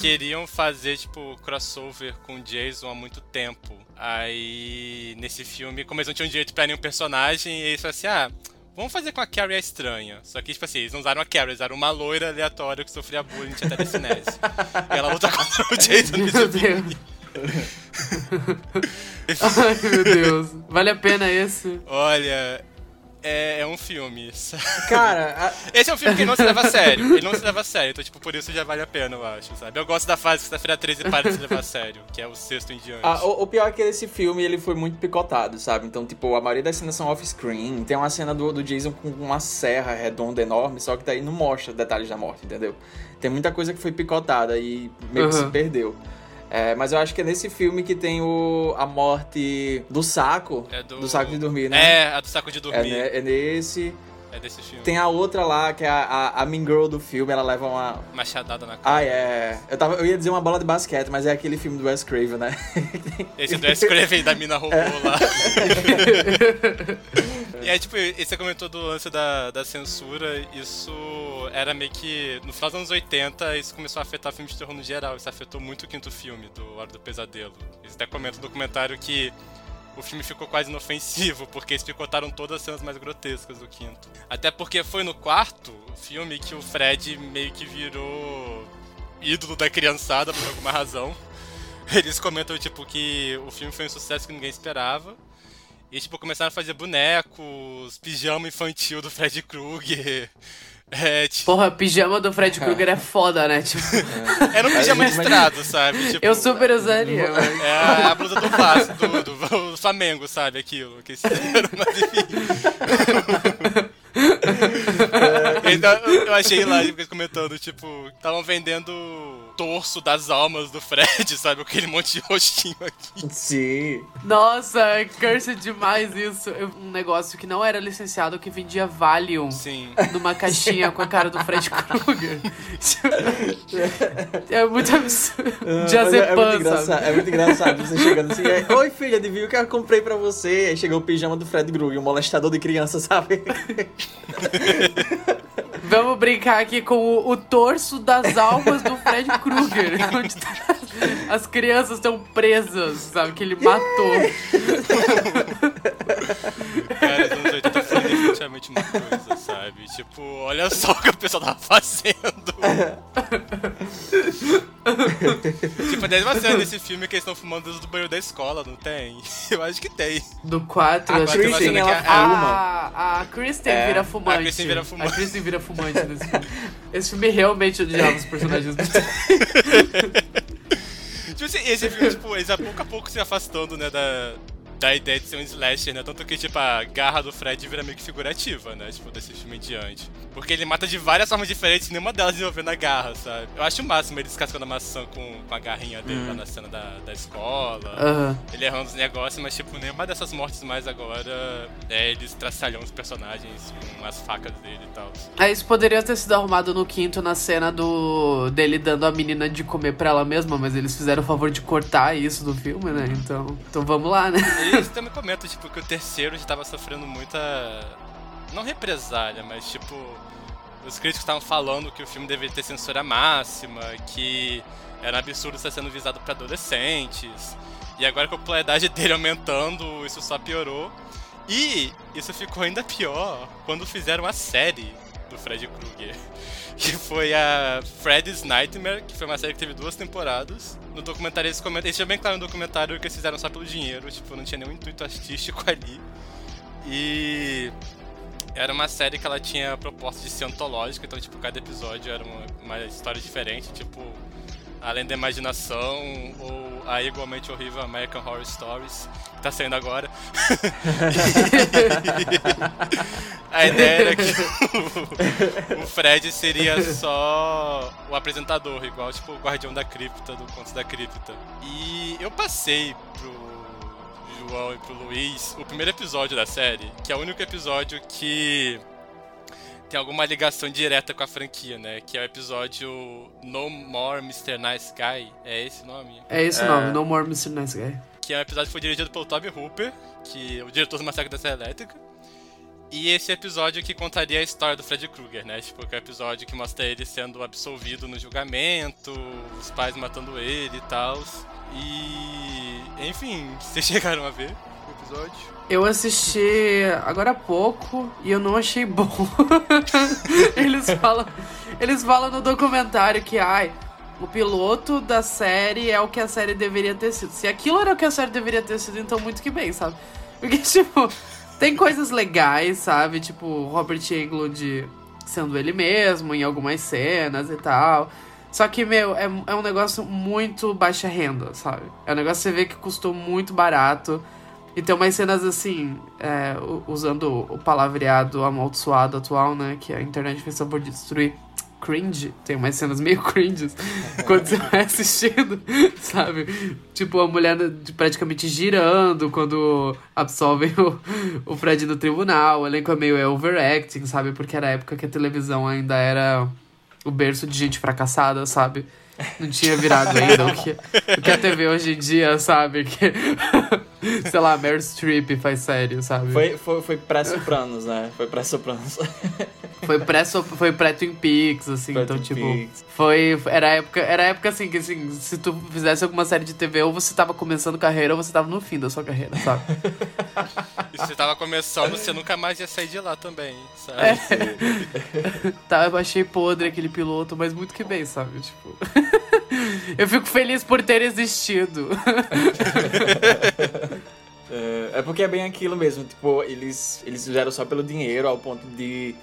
queriam fazer, tipo, crossover com o Jason há muito tempo. Aí, nesse filme, como eles não tinham direito pra nenhum personagem, eles falaram assim, ah, vamos fazer com a Carrie a estranha. Só que, tipo assim, eles não usaram a Carrie, eles usaram uma loira aleatória que sofria bullying, tinha telecinese. e ela luta contra o Jason Meu Deus. Ai, meu Deus. Vale a pena esse? Olha, é, é um filme. Cara, a- Esse é um filme que não se leva a sério. Ele não se leva a sério, então, tipo, por isso já vale a pena, eu acho, sabe? Eu gosto da fase que sexta-feira 13 para de se levar a sério, que é o sexto em diante. a- o, o pior é que esse filme ele foi muito picotado, sabe? Então, tipo, a maioria das cenas são off-screen. Tem uma cena do, do Jason com uma serra redonda enorme, só que daí não mostra detalhes da morte, entendeu? Tem muita coisa que foi picotada e meio que Uhum. se perdeu. É, mas eu acho que é nesse filme que tem o, a morte do saco. É do... saco de dormir, né? É, a do saco de É, dormir. né? é nesse. É desse filme. Tem a outra lá, que é a, a, a Mean Girl do filme, ela leva uma. Machadada na cara. Ah, é. Eu, tava, eu ia dizer uma bola de basquete, mas é aquele filme do Wes Craven, né? Esse do Escreve da mina roubou É. lá. e aí, tipo, você comentou do lance da, da censura, isso era meio que. No final dos anos 80, isso começou a afetar filmes de terror no geral. Isso afetou muito o quinto filme, do Hora do Pesadelo. Eles até comentam no documentário que o filme ficou quase inofensivo, porque eles picotaram todas as cenas mais grotescas do quinto. Até porque foi no quarto filme que o Fred meio que virou ídolo da criançada por alguma razão. Eles comentam, tipo, que o filme foi um sucesso que ninguém esperava. E, tipo, começaram a fazer bonecos, pijama infantil do Fred Krueger. É, tipo, Porra, pijama do Fred Krueger é foda, né? Tipo, era um pijama listrado, sabe? Tipo, eu super usaria, mas... É a, blusa do Vasco, do, do, do Flamengo, sabe? Aquilo. Que fizeram, mas enfim. então, eu eu achei lá eles comentando, tipo, estavam vendendo torso das almas do Fred, sabe? Aquele monte de rostinho aqui. Sim. Nossa, é cursed demais isso. Um negócio que não era licenciado, que vendia Valium Sim. numa caixinha com a cara do Fred Krueger. é muito absurdo. Mas é, é muito Diazepam, sabe? é muito engraçado você chegando assim, aí, oi filha, adivinha o que eu comprei pra você? Aí chegou o pijama do Fred Krueger, um molestador de criança, sabe? Vamos brincar aqui com o, o torso das almas do Fred Krueger. onde tá- as crianças estão presas, sabe? Que ele matou. Cara, os anos 80 foi definitivamente uma coisa, sabe? Tipo, olha só o que o pessoal tava fazendo. tipo, tem uma cena nesse filme que eles estão fumando dentro do banheiro da escola, não tem? Eu acho que tem. Do 4, A acho que tem uma Kristen, cena ela que a- fuma. A, a Kristen É, vira fumante. a Kristen vira fumante. A Kristen vira fumante nesse filme. Esse filme realmente odiava os personagens do Tipo assim, esse filme, tipo, eles a pouco a pouco se afastando, né, da, da ideia de ser um slasher, né? Tanto que, tipo, a garra do Fred vira meio que figurativa, né? Tipo, desse filme em diante. Porque ele mata de várias formas diferentes, nenhuma delas envolvendo a garra, sabe? Eu acho o máximo ele descascando a maçã com, com a garrinha dele lá na cena da, da escola. Aham. Ele errando os negócios, mas, tipo, nenhuma dessas mortes mais agora é eles traçalhando os personagens com as facas dele e tal. Ah, isso poderia ter sido arrumado no quinto na cena do dele dando a menina de comer pra ela mesma, mas eles fizeram o favor de cortar isso do filme, né? Então, então vamos lá, né? Eles também comentam, tipo, que o terceiro já tava sofrendo muita. Não represália, mas tipo. Os críticos estavam falando que o filme deveria ter censura máxima, que era um absurdo estar sendo visado pra adolescentes. E agora com a popularidade dele aumentando, isso só piorou. E isso ficou ainda pior quando fizeram a série do Fred Krueger. Que foi a Freddy's Nightmare, que foi uma série que teve duas temporadas. No documentário eles comentam. Eles bem claro no documentário que eles fizeram só pelo dinheiro, tipo, não tinha nenhum intuito artístico ali. E era uma série que ela tinha proposta de ser antológica, então tipo, cada episódio era uma, uma história diferente, tipo, Além da Imaginação ou a igualmente horrível American Horror Stories, que tá saindo agora. a ideia era que o, Fred seria só o apresentador, igual tipo o Guardião da Cripta, do Conto da Cripta. E eu passei pro João e pro Luiz o primeiro episódio da série, que é o único episódio que tem alguma ligação direta com a franquia, né? Que é o episódio No More Mr. Nice Guy. É esse o nome? É esse o É. nome, No More Mr. Nice Guy. Que é um episódio que foi dirigido pelo Toby Hooper, que é o diretor do Massacre da Serra Elétrica. E esse episódio que contaria a história do Fred Krueger, né? Tipo, que é o episódio que mostra ele sendo absolvido no julgamento, os pais matando ele e tal. E. Enfim, vocês chegaram a ver o episódio? Eu assisti agora há pouco e eu não achei bom. eles falam, eles falam no documentário que ai, o piloto da série é o que a série deveria ter sido. Se aquilo era o que a série deveria ter sido, então muito que bem, sabe? Porque tipo, tem coisas legais, sabe? Tipo, Robert Englund sendo ele mesmo em algumas cenas e tal. Só que, meu, é, é um negócio muito baixa renda, sabe? É um negócio que você vê que custou muito barato. E tem umas cenas assim, é, usando o palavreado amaldiçoado atual, né? Que a internet fez favor de destruir. Cringe. Tem umas cenas meio cringes quando você vai assistindo, sabe? Tipo, a mulher praticamente girando quando absolvem o, o Fred no tribunal. O elenco é meio overacting, sabe? Porque era a época que a televisão ainda era o berço de gente fracassada, sabe? Não tinha virado ainda o que, o que a TV hoje em dia, sabe? Que, sei lá, Meryl Streep faz série, sabe? Foi, foi, foi pré-sopranos, né? Foi pré-sopranos. Foi pré foi pré Twin Peaks, assim, então Pré-Twin tipo, Peaks. foi era a época, era época assim que assim, se tu fizesse alguma série de TV ou você tava começando carreira ou você tava no fim da sua carreira, sabe? E se você tava começando, você nunca mais ia sair de lá também, sabe? É. tá, eu achei podre aquele piloto, mas muito que bem, sabe? Tipo, eu fico feliz por ter existido. É, é porque é bem aquilo mesmo, tipo, eles, eles fizeram só pelo dinheiro, ao ponto de.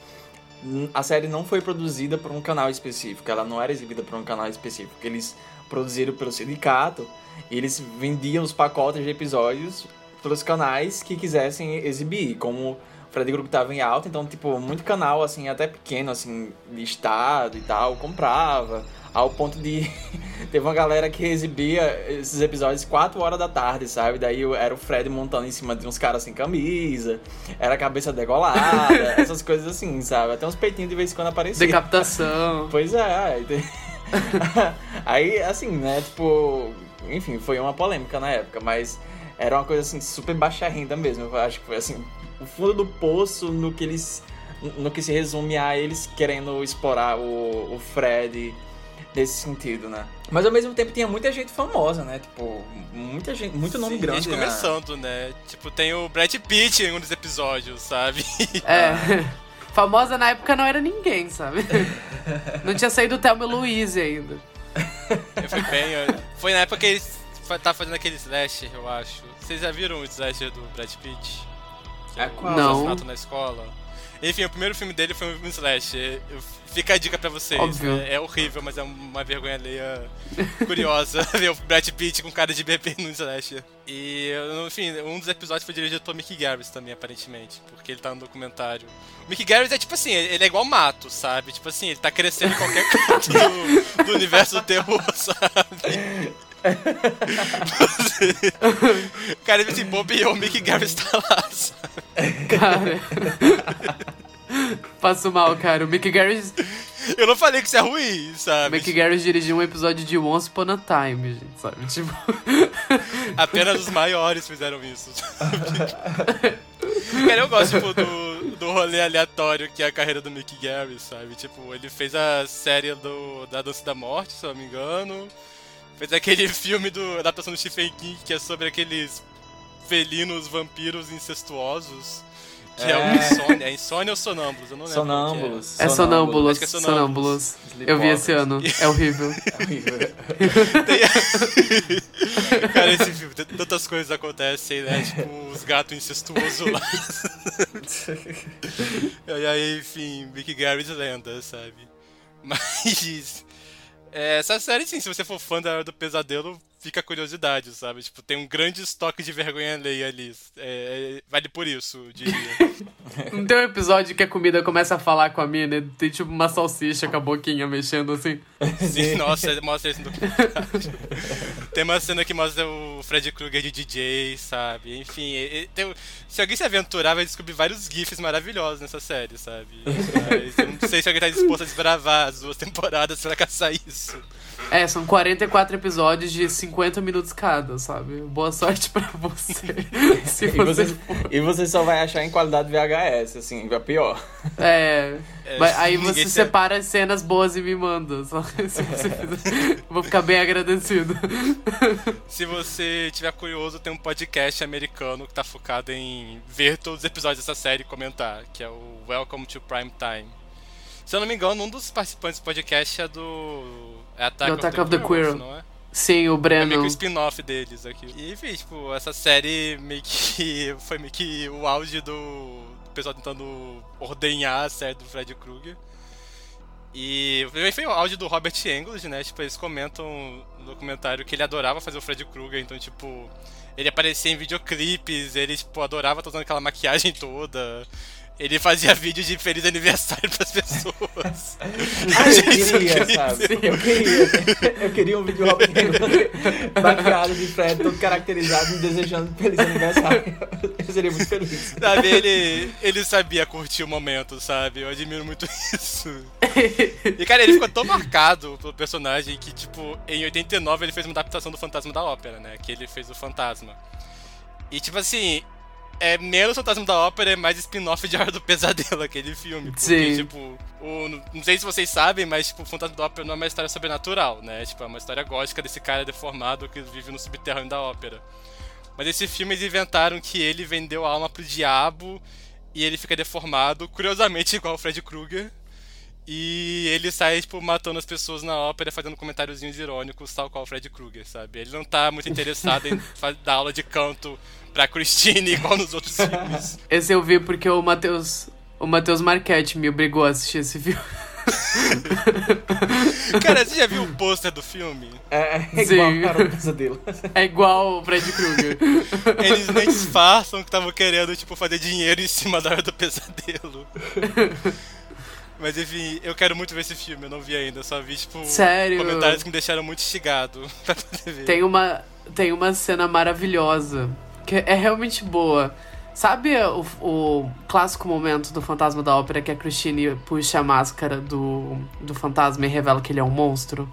A série não foi produzida por um canal específico, ela não era exibida por um canal específico. Eles produziram pelo sindicato e eles vendiam os pacotes de episódios pelos canais que quisessem exibir. Como o Fred Krueger tava em alta, então, tipo, muito canal, assim, até pequeno, assim, de estado e tal, comprava. Ao ponto de. Teve uma galera que exibia esses episódios 4 horas da tarde, sabe? Daí era o Fred montando em cima de uns caras sem camisa, era a cabeça degolada, essas coisas assim, sabe? Até uns peitinhos de vez em quando apareciam. Decapitação. Pois é, aí assim, né, tipo, enfim, foi uma polêmica na época, mas era uma coisa assim, super baixa renda mesmo. Eu acho que foi assim, o fundo do poço no que eles. no que se resume a eles querendo explorar o, o Fred nesse sentido, né? Mas ao mesmo tempo tinha muita gente famosa, né? Tipo, muita gente, muito nome Sim, grande. Gente né? começando, né? Tipo, tem o Brad Pitt em um dos episódios, sabe? É. Famosa na época não era ninguém, sabe? Não tinha saído o Thelma e Louise ainda. Foi bem. Foi na época que ele tava fazendo aquele slasher, eu acho. Vocês já viram o slasher do Brad Pitt? Que É o qual? Não. assassinato na escola. Enfim, o primeiro filme dele foi um slasher. Eu- Fica a dica pra vocês. É, é horrível, mas é uma vergonha alheia curiosa ver o Brad Pitt com cara de bebê no slasher. E, enfim, um dos episódios foi dirigido por Mickey Garris também, aparentemente. Porque ele tá no documentário. O Mickey Garris é tipo assim, ele é igual mato, sabe? Tipo assim, ele tá crescendo em qualquer canto do, do universo do terror, sabe? Cara, ele se bobeou, o Mickey Garris tá lá, sabe? Cara. Passo mal, cara. O Mickey Garris, Eu não falei que isso é ruim, o sabe? Mickey Garris dirigiu um episódio de Once Upon a Time, gente, sabe? Tipo. Apenas os maiores fizeram isso. Cara, eu gosto tipo, do, do rolê aleatório que é a carreira do Mickey Garris, sabe? Tipo, ele fez a série do, da Dança da Morte, se eu não me engano. Fez aquele filme do adaptação do Stephen King que é sobre aqueles felinos vampiros incestuosos. Que é, É. o Insônia. É Insônia ou Sonâmbulos? Eu não lembro. Sonâmbulos. É sonâmbulos, Acho que é Sonâmbulos. sonâmbulos. Eu vi esse ano. É horrível. Tem- Cara, esse filme, tantas coisas acontecem, né? Tipo, os gatos incestuosos lá. e aí, enfim, Mickey Garris lenda, sabe? Mas. É, essa série, sim, se você for fã da Hora do Pesadelo, fica a curiosidade, sabe? Tipo, tem um grande estoque de vergonha alheia ali. É, é, vale por isso, eu diria. Não tem um episódio que a comida começa a falar com a mina e tem tipo uma salsicha com a boquinha mexendo assim. Sim, nossa, mostra isso no documentário. tem uma cena que mostra o Fred Krueger de DJ, sabe? Enfim, e- e tem- se alguém se aventurar, vai descobrir vários GIFs maravilhosos nessa série, sabe? Mas eu não sei se alguém tá disposto a desbravar as duas temporadas pra caçar isso. É, são 44 episódios de 50 minutos cada, sabe? Boa sorte pra você. Se E você você, e você só vai achar em qualidade VHS, assim, é pior. É. É, mas aí você se- separa as cenas boas e me manda. Só que se você fizer- Vou ficar bem agradecido. Se você tiver curioso, tem um podcast americano que tá focado em ver todos os episódios dessa série e comentar, que é o Welcome to Prime Time. Se eu não me engano, um dos participantes do podcast é do. É Attack, Do Attack of the Queer. não é? Sim, o É meio Breno. que o spin-off deles aqui. E enfim, tipo, essa série meio que. Foi meio que o auge do, do pessoal tentando ordenhar a série do Fred Krueger. E também foi o auge do Robert Englund, né? Tipo, eles comentam no documentário que ele adorava fazer o Fred Krueger, então, tipo, ele aparecia em videoclipes, ele, tipo, adorava estar usando aquela maquiagem toda. Ele fazia vídeo de feliz aniversário pras pessoas. Ah, eu queria, sabe? Eu queria. Eu queria um vídeo maquiado de Fred, todo caracterizado, me desejando feliz aniversário. Eu seria muito feliz. Sabe, ele, ele sabia curtir o momento, sabe? Eu admiro muito isso. E, cara, ele ficou tão marcado pelo personagem que, tipo, em 89 ele fez uma adaptação do Fantasma da Ópera, né? Que ele fez o Fantasma. E, tipo assim, é menos Fantasma da Ópera, é mais spin-off de Hora do Pesadelo, aquele filme. Porque, Sim. tipo, o, não sei se vocês sabem, mas, tipo, o Fantasma da Ópera não é uma história sobrenatural, né? Tipo, é uma história gótica desse cara deformado que vive no subterrâneo da ópera. Mas esse filme eles inventaram que ele vendeu a alma pro diabo e ele fica deformado, curiosamente igual o Fred Krueger. E ele sai, tipo, matando as pessoas na ópera, fazendo comentáriozinhos irônicos, tal qual o Fred Krueger, sabe? Ele não tá muito interessado em dar aula de canto pra Christine igual nos outros filmes. Esse eu vi porque o Matheus. O Matheus Marchetti me obrigou a assistir esse filme. Cara, você já viu o pôster do filme? É, é igual Sim. para o pesadelo. É igual o Fred Krueger. Eles nem disfarçam que estavam querendo, tipo, fazer dinheiro em cima da hora do pesadelo. Mas enfim, eu quero muito ver esse filme, eu não vi ainda, só vi, tipo, Sério? comentários que me deixaram muito instigado pra poder ver. Tem uma, tem uma cena maravilhosa que é realmente boa. Sabe o, o clássico momento do Fantasma da Ópera que a Christine puxa a máscara do, do fantasma e revela que ele é um monstro?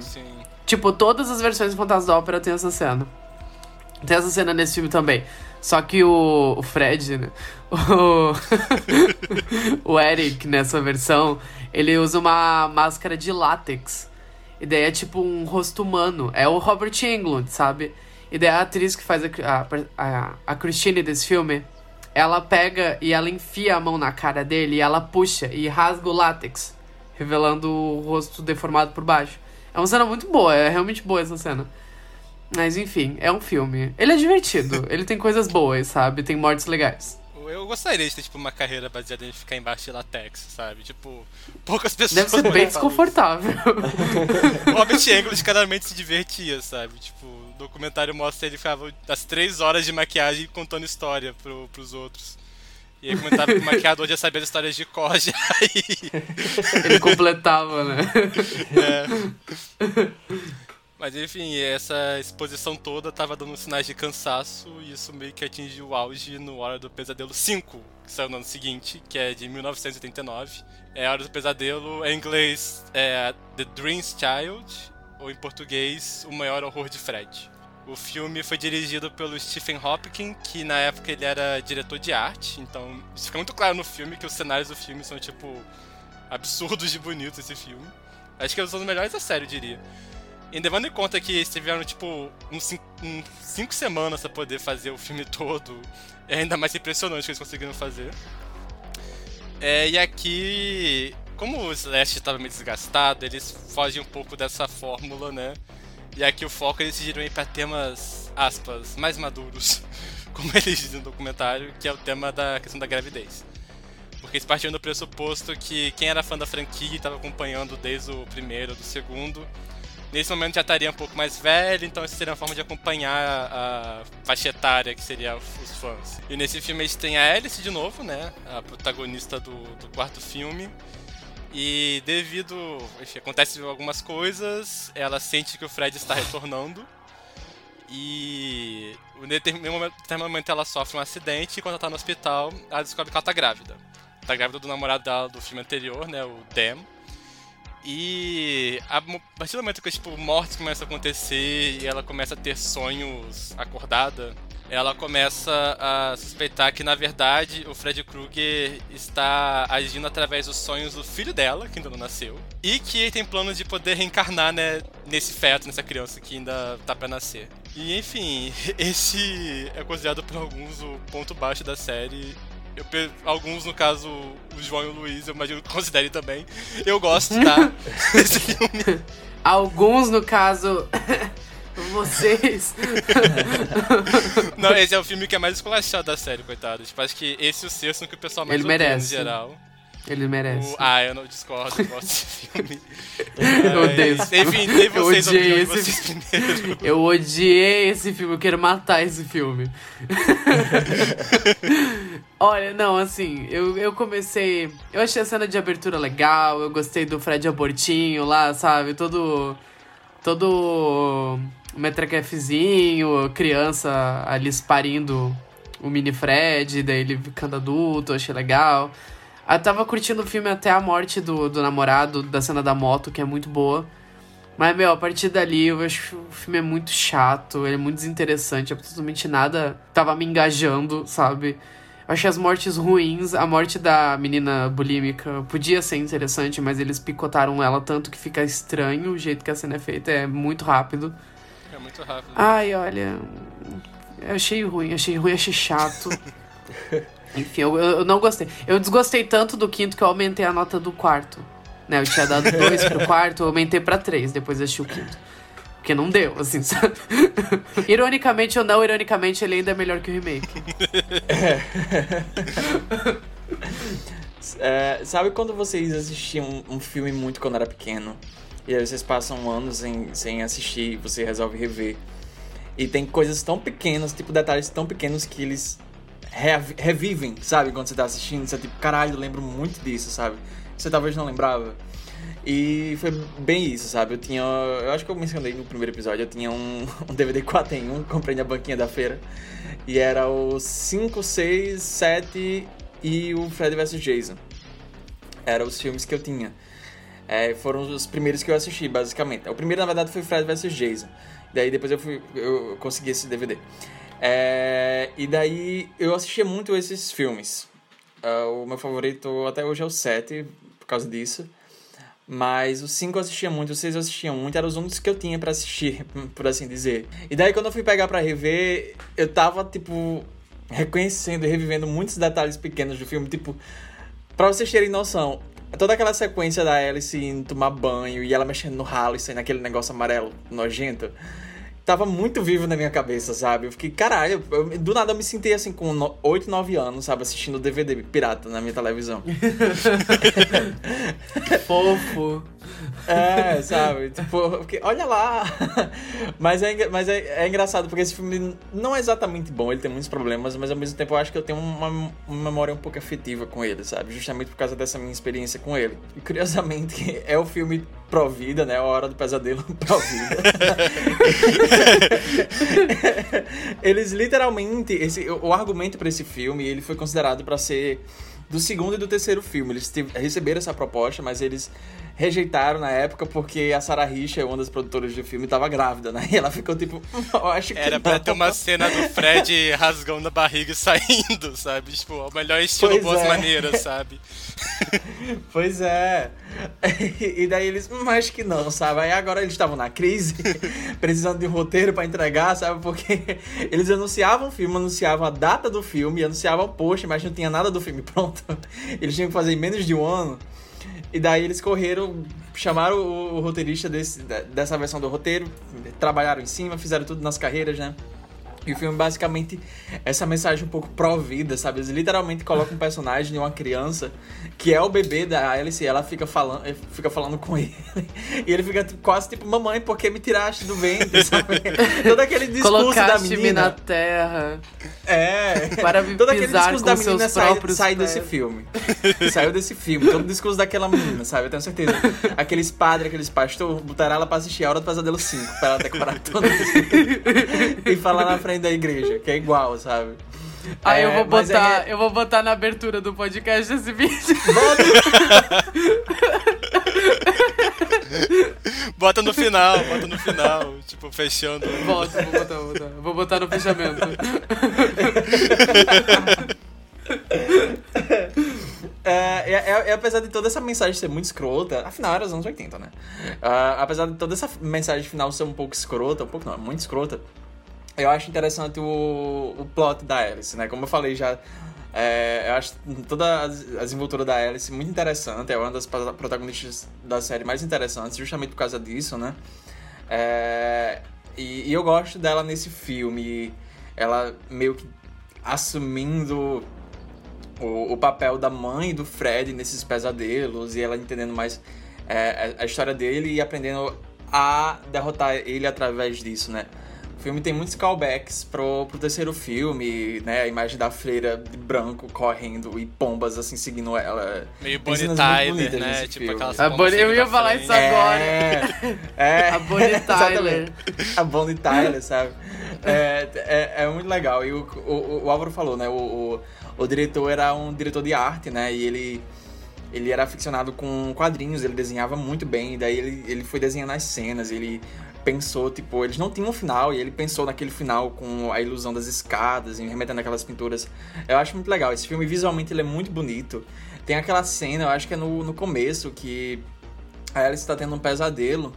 Sim. Tipo, todas as versões do Fantasma da Ópera tem essa cena. Tem essa cena nesse filme também. Só que o, o Fred, né? O, o Eric, nessa versão, ele usa uma máscara de látex. E daí é tipo um rosto humano. É o Robert Englund, sabe? E daí a atriz que faz a, a, a, a Christine desse filme, ela pega e ela enfia a mão na cara dele e ela puxa e rasga o látex, revelando o rosto deformado por baixo. É uma cena muito boa, é realmente boa essa cena. Mas enfim, é um filme. Ele é divertido, ele tem coisas boas, sabe? Tem mortes legais. Eu gostaria de ter, tipo, uma carreira baseada em ficar embaixo de latex, sabe? Tipo, poucas pessoas... Deve ser bem desconfortável. Robert Englund claramente se divertia, sabe? Tipo, documentário mostra ele ficava as três horas de maquiagem contando história pro, pros outros. E aí comentava que o maquiador já sabia as histórias de cor. Aí... Ele completava, né? É. Mas enfim, essa exposição toda tava dando sinais de cansaço e isso meio que atingiu o auge no Hora do Pesadelo 5, que saiu no ano seguinte, que é de 1989. É Hora do Pesadelo, em inglês é The Dream's Child, ou em português, O Maior Horror de Fred. O filme foi dirigido pelo Stephen Hopkins, que na época ele era diretor de arte, então isso fica muito claro no filme que os cenários do filme são tipo absurdos de bonitos esse filme. Acho que é um dos melhores da série, eu diria. E levando em conta que eles tiveram, tipo, uns cinco, uns cinco semanas pra poder fazer o filme todo, é ainda mais impressionante que eles conseguiram fazer. É, e aqui, como o Slash estava meio desgastado, eles fogem um pouco dessa fórmula, né? E aqui o foco eles decidiram ir pra temas, aspas, mais maduros, como eles dizem no documentário, que é o tema da questão da gravidez. Porque eles partiram do pressuposto que quem era fã da franquia e estava acompanhando desde o primeiro, do segundo, nesse momento já estaria um pouco mais velho, então isso seria uma forma de acompanhar a faixa etária que seria os fãs. E nesse filme a gente tem a Alice de novo, né? A protagonista do, do quarto filme. E devido. Enfim, acontece algumas coisas, ela sente que o Fred está retornando. E em determinado momento ela sofre um acidente e quando ela tá no hospital, ela descobre que ela tá grávida. Tá grávida do namorado dela do filme anterior, né? O Dem. E a partir do momento que tipo, mortes começam a acontecer e ela começa a ter sonhos acordada, ela começa a suspeitar que, na verdade, o Fred Krueger está agindo através dos sonhos do filho dela, que ainda não nasceu, e que ele tem planos de poder reencarnar né, nesse feto, nessa criança que ainda tá para nascer. E, enfim, esse é considerado por alguns o ponto baixo da série eu, alguns, no caso, o João e o Luiz, eu imagino que considerem também. Eu gosto, tá? Alguns, no caso. Vocês. Não, esse é o filme que é mais esculachado da série, coitado. Tipo, acho que esse e o sexto que o pessoal mais Ele merece. no geral. Ele merece. O... Ah, eu não discordo, eu gosto desse filme. eu odeio esse filme. Enfim, vocês, eu odiei esse vocês primeiro. Eu odiei esse filme, eu quero matar esse filme. Olha, não, assim, eu, eu comecei. Eu achei a cena de abertura legal, eu gostei do Fred Abortinho lá, sabe? Todo. Todo. Metracafezinho, criança ali parindo o mini Fred, daí ele ficando adulto, achei legal. Eu tava curtindo o filme até a morte do, do namorado, da cena da moto, que é muito boa. Mas, meu, a partir dali eu acho que o filme é muito chato, ele é muito desinteressante, absolutamente nada tava me engajando, sabe? Eu achei as mortes ruins, a morte da menina bulímica podia ser interessante, mas eles picotaram ela tanto que fica estranho o jeito que a cena é feita, é muito rápido. É muito rápido. Ai, olha. Eu achei ruim, achei ruim, achei chato. Enfim, eu, eu não gostei. Eu desgostei tanto do quinto que eu aumentei a nota do quarto. Né, eu tinha dado dois pro quarto, eu aumentei pra três depois assisti o quinto. Porque não deu, assim, sabe? Ironicamente ou não, ironicamente, ele ainda é melhor que o remake. É, sabe quando vocês assistiam um, um filme muito quando era pequeno? E aí vocês passam anos sem, sem assistir e você resolve rever. E tem coisas tão pequenas, tipo detalhes tão pequenos que eles revivem, sabe? Quando você tá assistindo, você é tipo, caralho, eu lembro muito disso, sabe? Você talvez não lembrava. E foi bem isso, sabe? Eu tinha. Eu acho que eu mencionei no primeiro episódio, eu tinha um, um DVD 4 em 1, comprei na banquinha da feira. E era o 5, 6, 7 e o Fred vs Jason. Eram os filmes que eu tinha. É, foram os primeiros que eu assisti, basicamente. O primeiro, na verdade, foi Fred vs Jason. Daí depois eu, fui, eu consegui esse DVD. É, e daí eu assistia muito esses filmes. Uh, o meu favorito até hoje é o 7, por causa disso. Mas os 5 eu assistia muito, os 6 eu assistia muito, eram os únicos que eu tinha para assistir, por assim dizer. E daí quando eu fui pegar para rever, eu tava, tipo, reconhecendo e revivendo muitos detalhes pequenos do filme. Tipo, pra vocês terem noção, toda aquela sequência da Alice indo tomar banho e ela mexendo no ralo e saindo aquele negócio amarelo nojento tava muito vivo na minha cabeça, sabe? Eu fiquei, caralho, eu, do nada eu me senti assim com no, 8, 9 anos, sabe? Assistindo DVD pirata na minha televisão. Fofo. É, sabe? Tipo, porque, olha lá. Mas, é, mas é, é, engraçado porque esse filme não é exatamente bom, ele tem muitos problemas, mas ao mesmo tempo eu acho que eu tenho uma, uma memória um pouco afetiva com ele, sabe? Justamente por causa dessa minha experiência com ele. E curiosamente, é o filme Provida, né? A Hora do Pesadelo Provida. Eles literalmente, esse, o argumento para esse filme, ele foi considerado para ser do segundo e do terceiro filme. Eles receberam essa proposta, mas eles rejeitaram na época porque a Sarah Richa, uma das produtoras do filme, estava grávida, né? E ela ficou tipo, eu acho que Era não. pra ter uma cena do Fred rasgando a barriga e saindo, sabe? Tipo, o melhor estilo Pois boas é. maneiras, sabe? Pois é. E daí eles, hum, acho que não, sabe? Aí agora eles estavam na crise, precisando de um roteiro pra entregar, sabe? Porque eles anunciavam o filme, anunciavam a data do filme, anunciavam o post, mas não tinha nada do filme pronto. Eles tinham que fazer em menos de um ano. E daí eles correram, chamaram o, roteirista desse, de- dessa versão do roteiro, trabalharam em cima, fizeram tudo nas carreiras, né? E o filme basicamente essa mensagem um pouco pró-vida, sabe? Eles literalmente colocam um personagem de uma criança que é o bebê da Alice e ela fica falando, fica falando com ele. E ele fica quase tipo, mamãe, por que me tiraste do ventre, sabe? Todo aquele discurso Colocaste-me da menina. na terra. É. Para me Todo aquele discurso da menina sai, sai desse filme. Saiu desse filme. Todo o discurso daquela menina, sabe? Eu tenho certeza. Aqueles padres, aqueles pastores, botaram ela pra assistir a Hora do Pesadelo 5, pra ela decorar todo isso. e falar na frente da igreja, que é igual, sabe? Aí eu É, vou mas botar, é- eu vou botar na abertura do podcast esse vídeo. Bota no final, bota no final, tipo, fechando. Bota, vou botar, vou botar. Vou botar no fechamento. É, é, é- é apesar de toda essa mensagem ser muito escrota, afinal era os anos 80, né? Ah, apesar de toda essa mensagem final ser um pouco escrota, um pouco não, muito escrota, eu acho interessante o, o plot da Alice, né? Como eu falei já, é, eu acho toda a desenvoltura da Alice muito interessante, é uma das prota- protagonistas da série mais interessantes, justamente por causa disso, né? É, e, e eu gosto dela nesse filme, ela meio que assumindo o, o papel da mãe do Fred nesses pesadelos e ela entendendo mais é, a história dele e aprendendo a derrotar ele através disso, né? O filme tem muitos callbacks pro, pro terceiro filme, né? A imagem da freira de branco correndo e pombas assim seguindo ela. Meio Bonnie Tyler, né? Tipo filme. aquelas A Bonnie- eu ia falar isso agora. É, é, A Bonnie exatamente. Tyler. A Bonnie Tyler, sabe? É, é, é muito legal. E o, o, o Álvaro falou, né? O, o, o diretor era um diretor de arte, né? E ele, ele era aficionado com quadrinhos, ele desenhava muito bem. E daí ele, ele foi desenhando as cenas, ele pensou, tipo, eles não tinham um final, e ele pensou naquele final com a ilusão das escadas, e remetendo aquelas pinturas. Eu acho muito legal. Esse filme, visualmente, ele é muito bonito. Tem aquela cena, eu acho que é no, no começo, que a Alice tá tendo um pesadelo.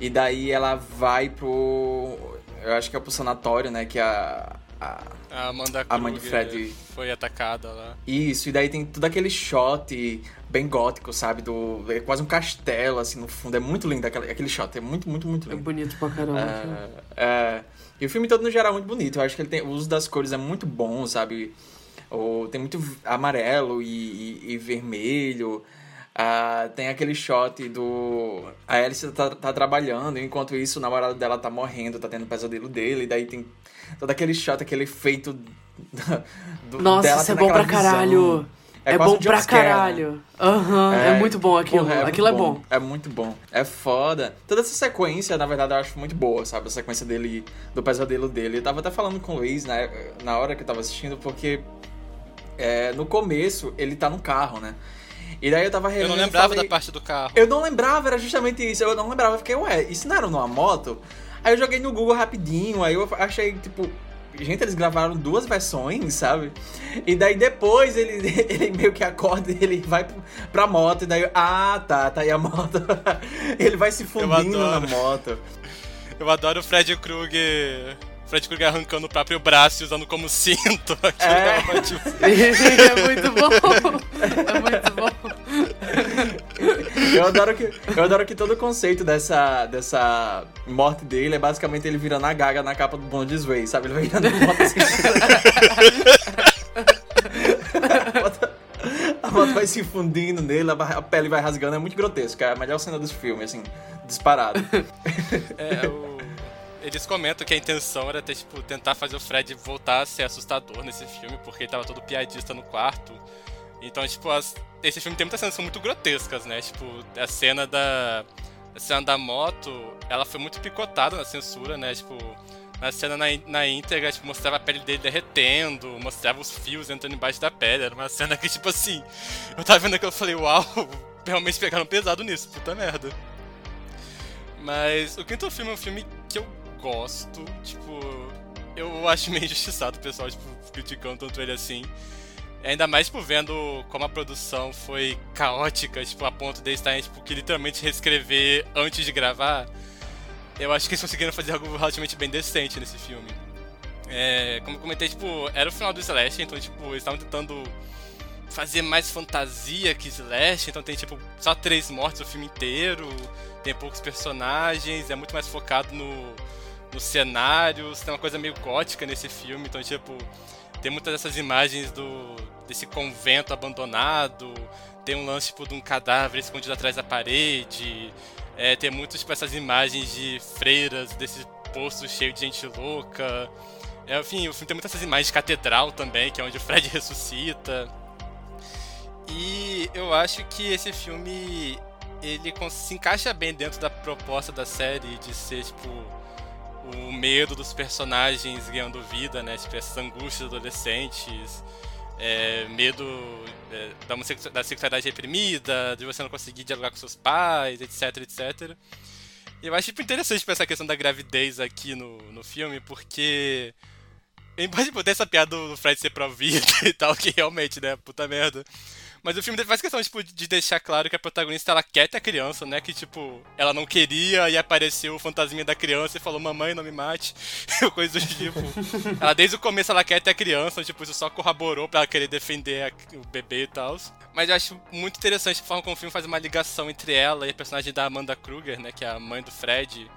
E daí ela vai pro. Eu acho que é pro sanatório, né? Que a. a- A Amanda A mãe de Fred. foi atacada lá. Isso, e daí tem todo aquele shot bem gótico, sabe? Do, é quase um castelo, assim, no fundo. É muito lindo aquele, aquele shot. É muito, muito, muito É lindo. bonito pra caramba. É, é, e o filme todo no geral é muito bonito. Eu acho que ele tem, o uso das cores é muito bom, sabe? O, tem muito amarelo e, e- e vermelho. Ah, tem aquele shot do. A Alice tá, tá trabalhando, enquanto isso o namorado dela tá morrendo, tá tendo um pesadelo dele. E daí tem todo aquele shot, aquele efeito. do, Nossa, dela isso é bom pra visão. caralho. É, quase bom um pra jumpscare, né? caralho. Aham, é, muito bom aquilo. porra, muito aquilo é bom. É muito bom. É foda. Toda essa sequência, na verdade, eu acho muito boa, sabe? A sequência dele, do pesadelo dele. Eu tava até falando com o Luiz né, na hora que eu tava assistindo, porque é, no começo ele tá no carro, né? E daí eu tava Eu não lembrava falei- da parte do carro. eu não lembrava, era justamente isso. Eu não lembrava, eu fiquei, ué, isso não era numa moto? Aí eu joguei no Google rapidinho, aí eu achei, tipo, gente, eles gravaram duas versões, sabe? E daí depois ele, ele meio que acorda e ele vai pra moto, e daí, eu, ah, tá, tá aí a moto. ele vai se fundindo na moto. Eu adoro o Fred Krueger. Fred Krueger arrancando o próprio braço e usando como cinto. Aquilo É. é ótimo. é muito bom. É muito bom. Eu adoro que, eu adoro que todo o conceito dessa, dessa morte dele é basicamente ele virando a gaga na capa do Bond Way, sabe? Ele vai virando a moto assim. a, moto, vai se fundindo nele, a pele vai rasgando. É muito grotesco. É a melhor cena dos filmes, assim, disparado. É, o... Eles comentam que a intenção era ter, tipo, tentar fazer o Fred voltar a ser assustador nesse filme, porque ele tava todo piadista no quarto. Então, tipo, as- esse filme tem muitas cenas que são muito grotescas, né? Tipo, a cena da. A cena da moto, ela foi muito picotada na censura, né? Tipo, na cena na, na íntegra, tipo, mostrava a pele dele derretendo, mostrava os fios entrando embaixo da pele. Era uma cena que, tipo assim, eu tava vendo aquilo e falei, uau, realmente pegaram pesado nisso, puta merda. Mas o quinto filme é um filme que eu gosto, tipo, eu acho meio injustiçado o pessoal, tipo, criticando tanto ele assim. Ainda mais, tipo, vendo como a produção foi caótica, tipo, a ponto de estarem, tipo, que literalmente reescrever antes de gravar. Eu acho que eles conseguiram fazer algo relativamente bem decente nesse filme. É, como eu comentei, tipo, era o final do Slash, então, tipo, eles estavam tentando fazer mais fantasia que Slash, então tem, tipo, só três mortes o filme inteiro, tem poucos personagens, é muito mais focado no, nos cenários, tem uma coisa meio gótica nesse filme, então, tipo, tem muitas dessas imagens do desse convento abandonado, tem um lance, tipo, de um cadáver escondido atrás da parede, é, tem muitas, tipo, essas imagens de freiras desse poço cheio de gente louca, é, enfim, o filme tem muitas essas imagens de catedral também, que é onde o Fred ressuscita. E eu acho que esse filme ele se encaixa bem dentro da proposta da série de ser tipo o medo dos personagens ganhando vida, né? Tipo, essas angústias adolescentes, é, medo é, da, da sexualidade reprimida, de você não conseguir dialogar com seus pais, etc, etc. E eu acho tipo, interessante tipo, essa questão da gravidez aqui no, no filme, porque Embora tipo, ter essa piada do Fred ser pro-vida e tal, que realmente, né, puta merda. Mas o filme faz questão, tipo, de deixar claro que a protagonista, ela quer ter a criança, né? Que, tipo, ela não queria e apareceu o fantasminha da criança e falou, mamãe, não me mate. Coisa do tipo. ela, desde o começo, ela quer ter a criança, tipo, isso só corroborou pra ela querer defender a, o bebê e tal. Mas eu acho muito interessante a forma como o filme faz uma ligação entre ela e a personagem da Amanda Kruger, né? Que é a mãe do Fred.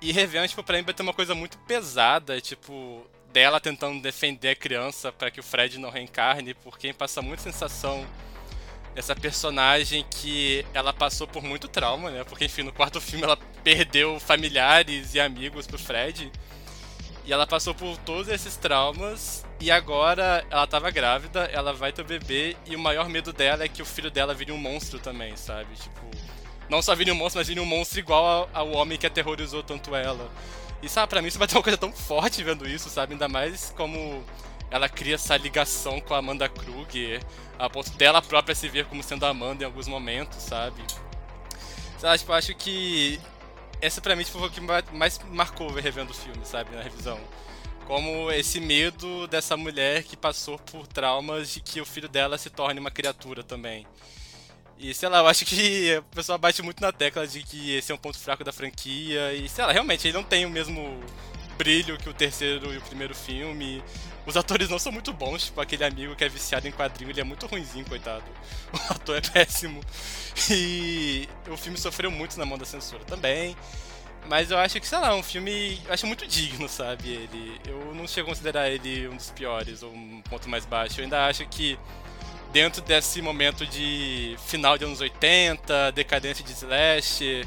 E Revenant, tipo, pra mim vai ter uma coisa muito pesada, tipo, dela tentando defender a criança para que o Fred não reencarne, porque passa muita sensação dessa personagem que ela passou por muito trauma, né? Porque, enfim, no quarto filme ela perdeu familiares e amigos pro Fred. E ela passou por todos esses traumas e agora ela tava grávida, ela vai ter o bebê e o maior medo dela é que o filho dela vire um monstro também, sabe? Tipo, não só vire um monstro, mas vire um monstro igual ao homem que aterrorizou tanto ela. E sabe, pra mim isso vai ter uma coisa tão forte vendo isso, sabe? Ainda mais como ela cria essa ligação com a Amanda Kruger, a ponto dela própria se ver como sendo a Amanda em alguns momentos, sabe? Lá, tipo, acho que essa pra mim tipo, foi o que mais marcou revendo o filme, sabe? Na revisão. Como esse medo dessa mulher que passou por traumas de que o filho dela se torne uma criatura também. E sei lá, eu acho que o pessoal bate muito na tecla de que esse é um ponto fraco da franquia. E sei lá, realmente, ele não tem o mesmo brilho que o terceiro e o primeiro filme. Os atores não são muito bons, tipo aquele amigo que é viciado em quadrinho, ele é muito ruimzinho, coitado. O ator é péssimo. E o filme sofreu muito na mão da censura também. Mas eu acho que, sei lá, é um filme. Eu acho muito digno, sabe? Ele. Eu não chego a considerar ele um dos piores ou um ponto mais baixo. Eu ainda acho que dentro desse momento de final de anos 80, decadência de slash,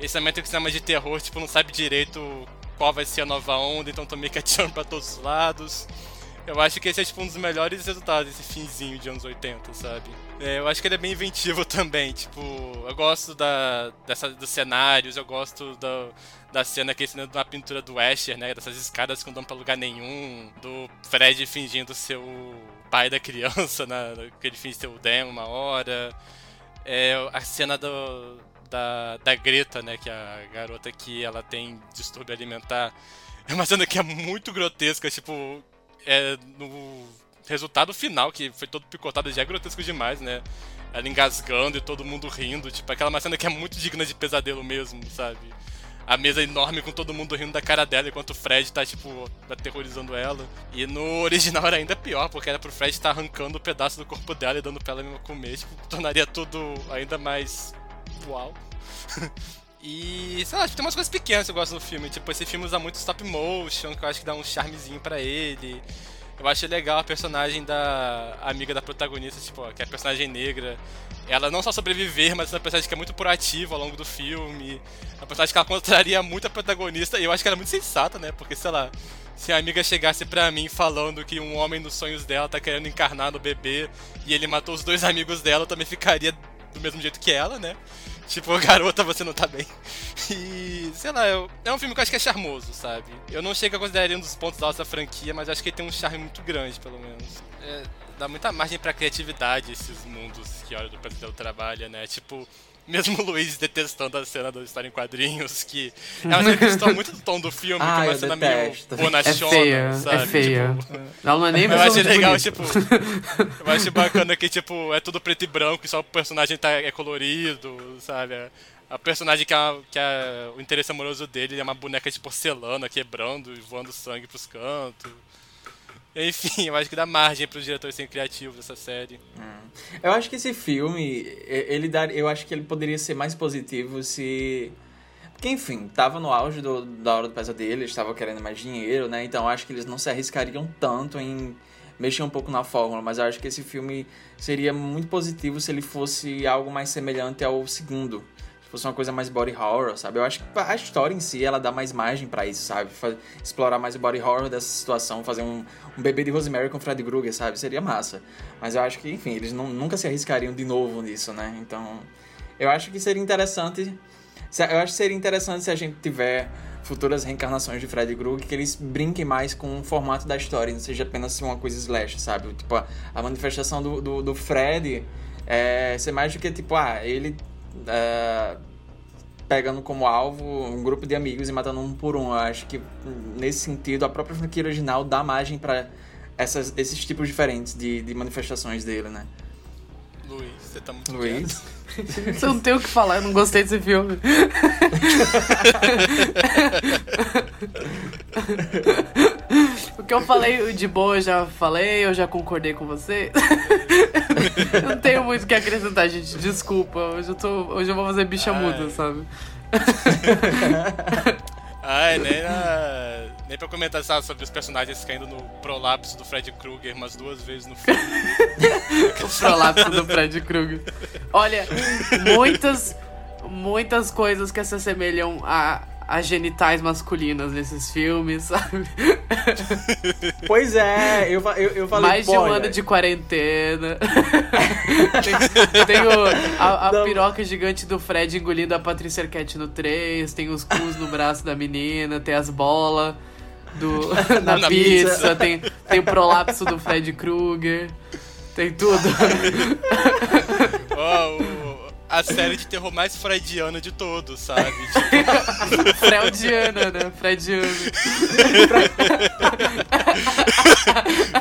esse momento que o cinema de terror, tipo, não sabe direito qual vai ser a nova onda, então tô meio que atirando pra todos os lados. Eu acho que esse é tipo um dos melhores resultados desse finzinho de anos 80, sabe? É, eu acho que ele é bem inventivo também, tipo, eu gosto da, dessa, dos cenários, eu gosto da, da cena que é da pintura do Asher, né? Dessas escadas que não dão pra lugar nenhum, do Fred fingindo ser o pai da criança, né? Que ele finge ser o Demo uma hora. É, a cena do, da, da Greta, né? Que é a garota que ela tem distúrbio alimentar. É uma cena que é muito grotesca, tipo, é, no resultado final, que foi todo picotado, já é grotesco demais, né? Ela engasgando e todo mundo rindo, tipo, aquela cena que é muito digna de pesadelo mesmo, sabe? A mesa enorme com todo mundo rindo da cara dela, enquanto o Fred tá, tipo, aterrorizando ela. E no original era ainda pior, porque era pro Fred estar tá arrancando um pedaço do corpo dela e dando pra ela mesmo comer, tipo, tornaria tudo ainda mais. Uau. E, sei lá, tem umas coisas pequenas que eu gosto no filme. Tipo, esse filme usa muito stop motion, que eu acho que dá um charmezinho para ele. Eu acho legal a personagem da amiga da protagonista, tipo, que é a personagem negra. Ela não só sobreviver, mas é uma personagem que é muito proativa ao longo do filme. É uma personagem que ela contraria muito a protagonista. E eu acho que ela é muito sensata, né? Porque, sei lá, se a amiga chegasse pra mim falando que um homem dos sonhos dela tá querendo encarnar no bebê e ele matou os dois amigos dela, eu também ficaria do mesmo jeito que ela, né? Tipo, garota, você não tá bem. E, sei lá, eu, é um filme que eu acho que é charmoso, sabe? Eu não chego a considerar ele um dos pontos altos da franquia, mas acho que ele tem um charme muito grande, pelo menos. É, dá muita margem pra criatividade esses mundos que a Hora do Pesadelo trabalha, né? Tipo, mesmo o Luiz detestando a cena da história em quadrinhos, que é uma cena que distorce muito do tom do filme, Ah, que é uma cena detesto. meio bonachona, É feia, sabe? é feia. Tipo, Ela não é nem eu acho legal, bonita. tipo. Eu acho bacana que, tipo, é tudo preto e branco e só o personagem tá, é colorido, sabe? A personagem que, é, que é o interesse amoroso dele é uma boneca de porcelana quebrando e voando sangue pros cantos. Enfim, eu acho que dá margem pros diretores serem criativos dessa série. Eu acho que esse filme, ele dar, eu acho que ele poderia ser mais positivo se que, enfim, tava no auge do, da hora do pesadelo, eles estavam querendo mais dinheiro, né? Então acho que eles não se arriscariam tanto em mexer um pouco na fórmula, mas eu acho que esse filme seria muito positivo se ele fosse algo mais semelhante ao segundo. Se fosse uma coisa mais body horror, sabe? Eu acho que a história em si, ela dá mais margem para isso, sabe? Explorar mais o body horror dessa situação, fazer um, um bebê de Rosemary com Fred Krueger, sabe? Seria massa. Mas eu acho que, enfim, eles nunca se arriscariam de novo nisso, né? Então, eu acho que seria interessante... Eu acho que seria interessante se a gente tiver futuras reencarnações de Fred Krueger que eles brinquem mais com o formato da história, não seja apenas uma coisa slash, sabe? Tipo, a, a manifestação do, do, do, Fred é ser mais do que, tipo, ah, ele é, pegando como alvo um grupo de amigos e matando um por um. Eu acho que, nesse sentido, a própria franquia original dá margem para esses tipos diferentes de, de manifestações dele, né? Luiz, você tá muito Luiz? Você não tem o que falar, eu não gostei desse filme. o que eu falei de boa eu já falei, eu já concordei com você. eu não tenho muito o que acrescentar, gente. Desculpa. Hoje eu, tô, hoje eu vou fazer bicha Ai. muda, sabe? Ai, nem, na, nem pra comentar sabe, sobre os personagens caindo no prolapso do Fred Krueger umas duas vezes no filme. o prolapso do Fred Krueger. Olha, muitas, muitas coisas que se assemelham a as genitais masculinas nesses filmes, sabe? Pois é, eu, eu, eu falei... Mais de um ano de quarentena. tem, tem o, a, a piroca gigante do Fred engolindo a Patrícia Arquette no 3, tem os cus no braço da menina, tem as bolas do, na, na pizza, pizza, tem, tem o prolapso do Fred Krueger, tem tudo. Oh, a série de terror mais freudiana de todos, sabe? Tipo... Freudiana, né? Freudiana.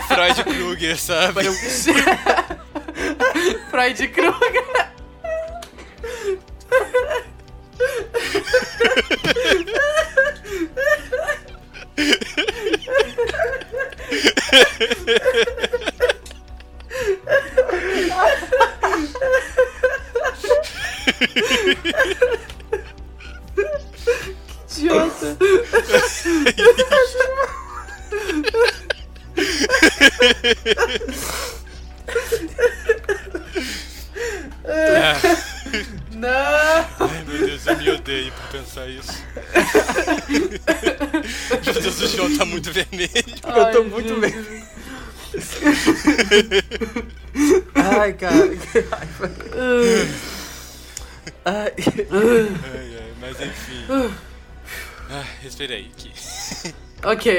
Freud Krueger, sabe? Freud Krueger. que idiota. Não! Ai meu Deus, eu me odeio por pensar isso. meu Deus, o João tá muito vermelho. Ai, eu tô muito vermelho. Ai, cara. Ai, ai, mas enfim. Ah, respirei aqui. Ok.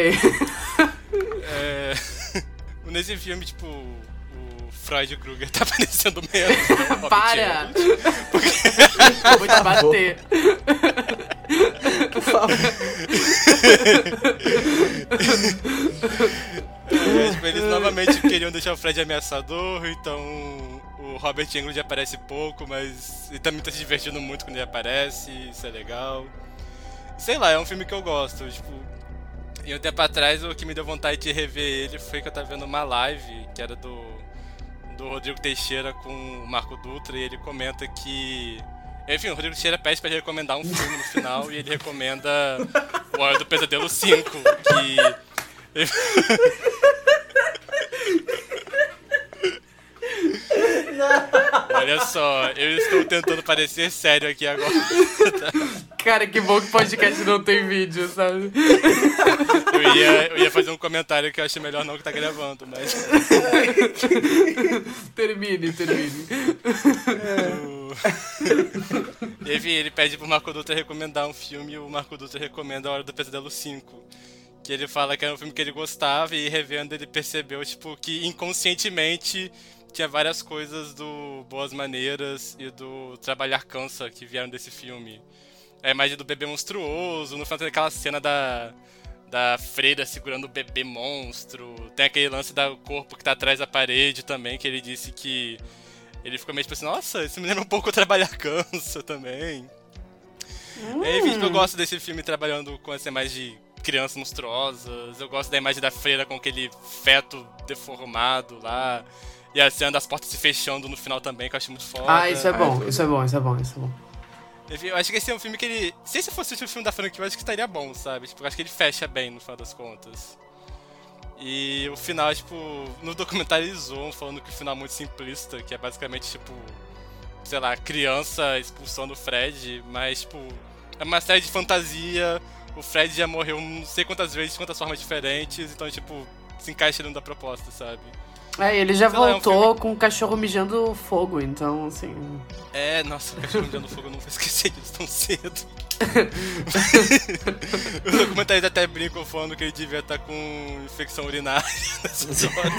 É, nesse filme, tipo, o Freud Krueger tá aparecendo menos. Né? Para! Porque... Vou te bater. Por favor. É, tipo, eles novamente queriam deixar o Fred ameaçador, então o Robert Englund aparece pouco, mas ele também tá se divertindo muito quando ele aparece, isso é legal. Sei lá, é um filme que eu gosto, tipo... E um tempo atrás, o que me deu vontade de rever ele foi que eu tava vendo uma live, que era do, do Rodrigo Teixeira com o Marco Dutra, e ele comenta que... Enfim, o Rodrigo Teixeira pede pra ele recomendar um filme no final, e ele recomenda O Hora do Pesadelo 5, que... Olha só, eu estou tentando parecer sério aqui agora. Cara, que bom que podcast não tem vídeo, sabe? Eu ia, eu ia fazer um comentário que eu achei melhor não que tá gravando, mas. termine, termine. É. Enfim, ele pede pro Marco Dutra recomendar um filme e o Marco Dutra recomenda A Hora do Pesadelo 5. Que ele fala que era um filme que ele gostava e revendo ele percebeu, tipo, que inconscientemente tinha várias coisas do Boas Maneiras e do Trabalhar Cansa que vieram desse filme. É mais do bebê monstruoso, no final tem aquela cena da, da freira segurando o bebê monstro. Tem aquele lance do corpo que tá atrás da parede também, que ele disse que ele ficou meio tipo assim, nossa, isso me lembra um pouco o Trabalhar Cansa também. Hum. Enfim, eu gosto desse filme trabalhando com essa imagem de crianças monstruosas. Eu gosto da imagem da freira com aquele feto deformado lá. E a cena das portas se fechando no final também, que eu acho muito foda. Ah, isso é bom, isso é bom, isso é bom, isso é bom. Enfim, eu acho que esse é um filme que ele. Se esse fosse o filme da franquia, eu acho que estaria bom, sabe? Tipo, eu acho que ele fecha bem no final das contas. E o final, tipo, no documentário eles zoam falando que o final é muito simplista, que é basicamente, tipo, sei lá, criança expulsando o Fred, mas, tipo, é uma série de fantasia, o Fred já morreu não sei quantas vezes, de quantas formas diferentes, então, tipo, se encaixa dentro da proposta, sabe? É, ele já Sei lá, é um voltou filme- com o cachorro mijando fogo, então, assim. É, nossa, o cachorro mijando fogo, eu não vou esquecer disso tão cedo. Os documentários até brincam falando que ele devia estar com infecção urinária nessa história.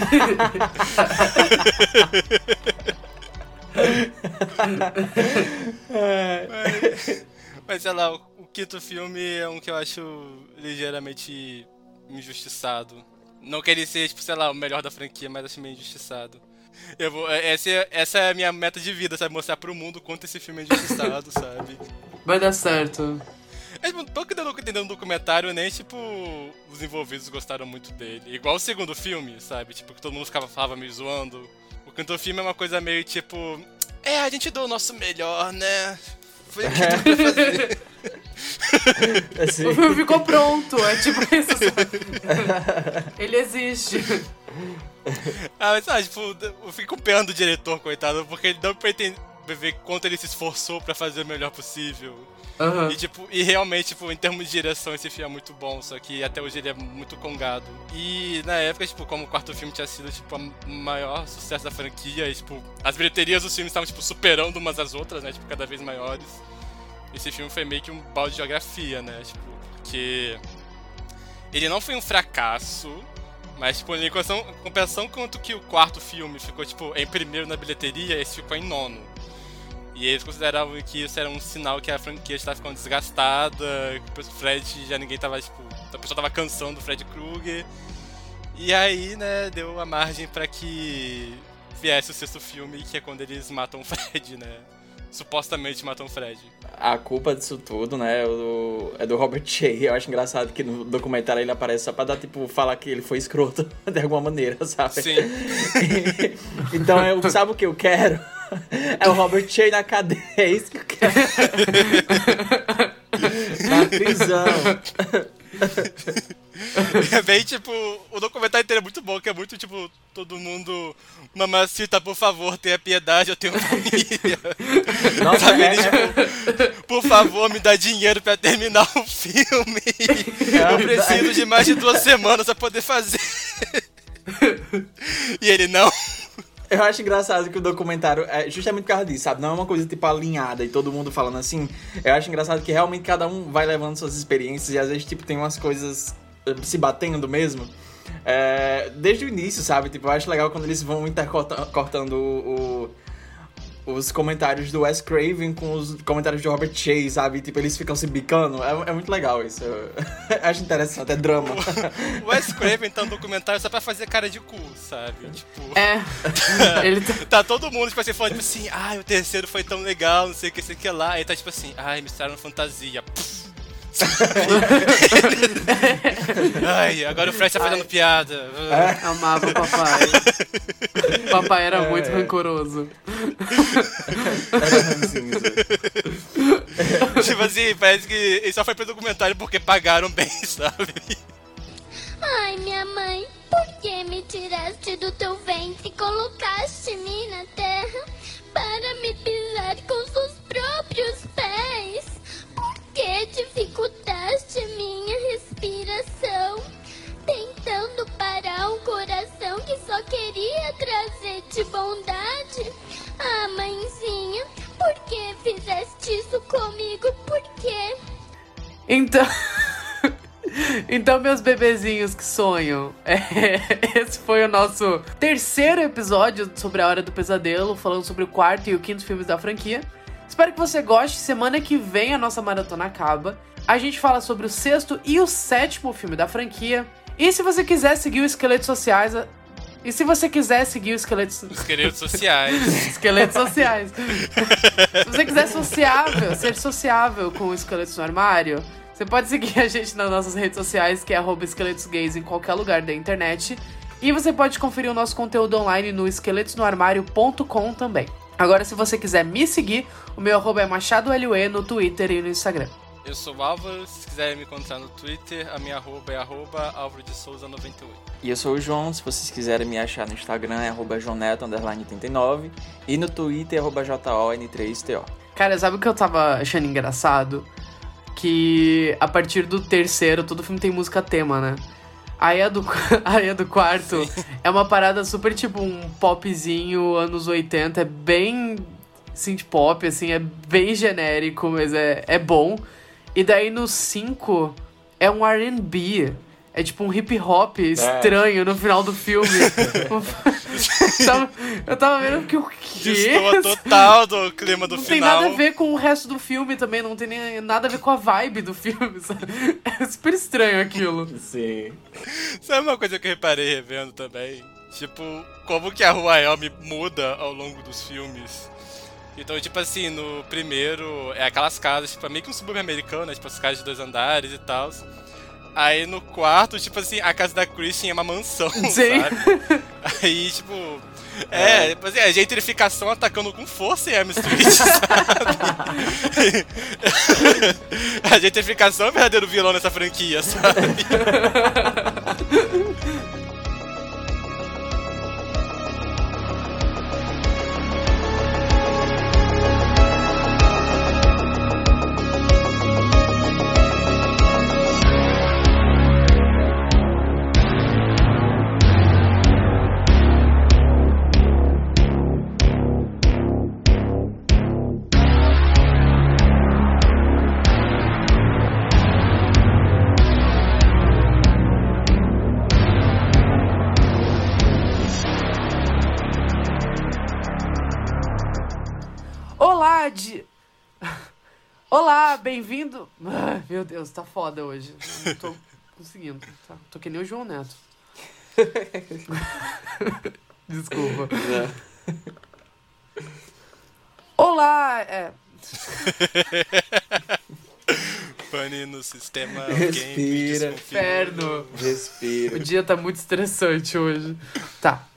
mas, mas sei lá, o, o quinto filme é um que eu acho ligeiramente injustiçado. Não que ele seja, tipo, sei lá, o melhor da franquia, mas acho meio injustiçado. Eu vou, é- essa, é- essa é a minha meta de vida, sabe? Mostrar pro mundo quanto esse filme é injustiçado, sabe? Vai dar certo. É, tipo, pelo que deu no- entendeu no documentário, nem, tipo, os envolvidos gostaram muito dele. Igual o segundo filme, sabe? Tipo, que todo mundo ficava, falava meio zoando. O quinto filme é uma coisa meio, tipo... É, a gente deu o nosso melhor, né? Foi o que deu pra fazer. Assim, O filme ficou pronto, é tipo isso, sabe? Ele existe. Ah, mas sabe, tipo, eu fico com pena do diretor, coitado, porque ele deu pra entender, ver quanto ele se esforçou pra fazer o melhor possível. Aham. E, tipo, e realmente, tipo, em termos de direção, esse filme é muito bom, só que até hoje ele é muito congado. E na época, tipo, como o quarto filme tinha sido, tipo, o maior sucesso da franquia, e, tipo, as bilheterias dos filmes estavam, tipo, superando umas às outras, né, tipo, cada vez maiores. Esse filme foi meio que um balde de geografia, né, tipo, porque ele não foi um fracasso, mas, tipo, em compensação, quanto que o quarto filme ficou, tipo, em primeiro na bilheteria, esse ficou em nono. E eles consideravam que isso era um sinal que a franquia estava ficando desgastada, que o Fred já ninguém tava, tipo, a pessoa tava cansando do Fred Krueger. E aí, né, deu a margem pra que viesse o sexto filme, que é quando eles matam o Fred, né? Supostamente matam o Fred. a culpa disso tudo, né, é do, é do Robert Shea. Eu acho engraçado que no documentário ele aparece só pra dar, tipo, falar que ele foi escroto de alguma maneira, sabe? Sim. então, eu, sabe o que eu quero? É o Robert Shea na cadeia, é isso que eu quero. na prisão. É bem tipo, o documentário inteiro é muito bom, que é muito tipo, todo mundo, mamacita, por favor, tenha piedade, eu tenho família. Nossa, Sabe, é, tipo, por favor, me dá dinheiro pra terminar o filme. É Eu preciso de mais de duas semanas pra poder fazer. E ele, não. Eu acho engraçado que o documentário é justamente por causa disso, sabe? Não é uma coisa tipo alinhada e todo mundo falando assim. Eu acho engraçado que realmente cada um vai levando suas experiências e às vezes, tipo, tem umas coisas se batendo mesmo. É, desde o início, sabe? Tipo, eu acho legal quando eles vão intercortando o, o- os comentários do Wes Craven com os comentários do Robert Shea, sabe? Tipo, eles ficam se bicando. É, é muito legal isso. Eu acho interessante, é drama. O Wes Craven tá no documentário só pra fazer cara de cu, sabe? Tipo. É. Ele tá... Tá todo mundo, tipo assim, falando, tipo assim, ai, o terceiro foi tão legal, não sei o que, sei o que lá. Aí tá tipo assim, ai, misturaram fantasia. Pff. ai, agora o Fred tá fazendo piada. amava o papai. O papai era muito É. rancoroso. Era tipo assim, parece que ele só foi pro documentário porque pagaram bem, sabe? Ai, minha mãe, por que me tiraste do teu ventre e colocaste-me na terra para me pisar com seus próprios pés? Que dificultaste minha respiração? Tentando parar um coração que só queria trazer-te bondade? Ah, mãezinha, por que fizeste isso comigo? Por quê? Então. Então, meus bebezinhos que sonham, é, esse foi o nosso terceiro episódio sobre a Hora do Pesadelo, falando sobre o quarto e o quinto filmes da franquia. Espero que você goste. Semana que vem a nossa maratona acaba. A gente fala sobre o sexto e o sétimo filme da franquia. E se você quiser seguir o Esqueletos Sociais. E se você quiser seguir o Esqueletos. Os queridos sociais. Esqueletos sociais. Se você quiser sociável, ser sociável com o Esqueletos no Armário, você pode seguir a gente nas nossas redes sociais, que é esqueletosgays em qualquer lugar da internet. E você pode conferir o nosso conteúdo online no esqueletosnoarmário.com também. Agora, se você quiser me seguir, o meu arroba é MachadoLUE no Twitter e no Instagram. Eu sou o Álvaro, se quiser me encontrar no Twitter, a minha arroba é arroba Álvaro de Souza 98. E eu sou o João, se vocês quiserem me achar no Instagram é arroba joneto_89 e no Twitter é arroba JON3TO. Cara, sabe o que eu tava achando engraçado? Que a partir do terceiro, todo filme tem música tema, né? Aí a do, a do quarto é uma parada super tipo um popzinho anos 80, é bem synth pop, assim, é bem genérico, mas é, é bom. E daí no 5 é um R&B, é tipo um hip hop estranho no final do filme. Tava- eu tava vendo que o quê? Destoa total do clima do não tem final. nada a ver com o resto do filme também, não tem nem nada a ver com a vibe do filme, sabe? É super estranho aquilo. Sim. Sabe uma coisa que eu reparei revendo também? Tipo, como que a Rua Elm muda ao longo dos filmes. Então, tipo assim, no primeiro é aquelas casas, tipo, é meio que um subúrbio americano, né? Tipo, as casas de dois andares e tal. Aí no quarto, tipo assim, a casa da Christian é uma mansão, Sim. sabe? Aí, tipo. É, tipo assim, a gentrificação atacando com força em Elm Street, sabe? a gentrificação é o verdadeiro vilão nessa franquia, sabe? Olá, bem-vindo... Ai, meu Deus, tá foda hoje. Não tô conseguindo. Tá, tô que nem o João Neto. Desculpa. Olá, é... Pane no sistema, Respira. Inferno. Respira. O dia tá muito estressante hoje. Tá.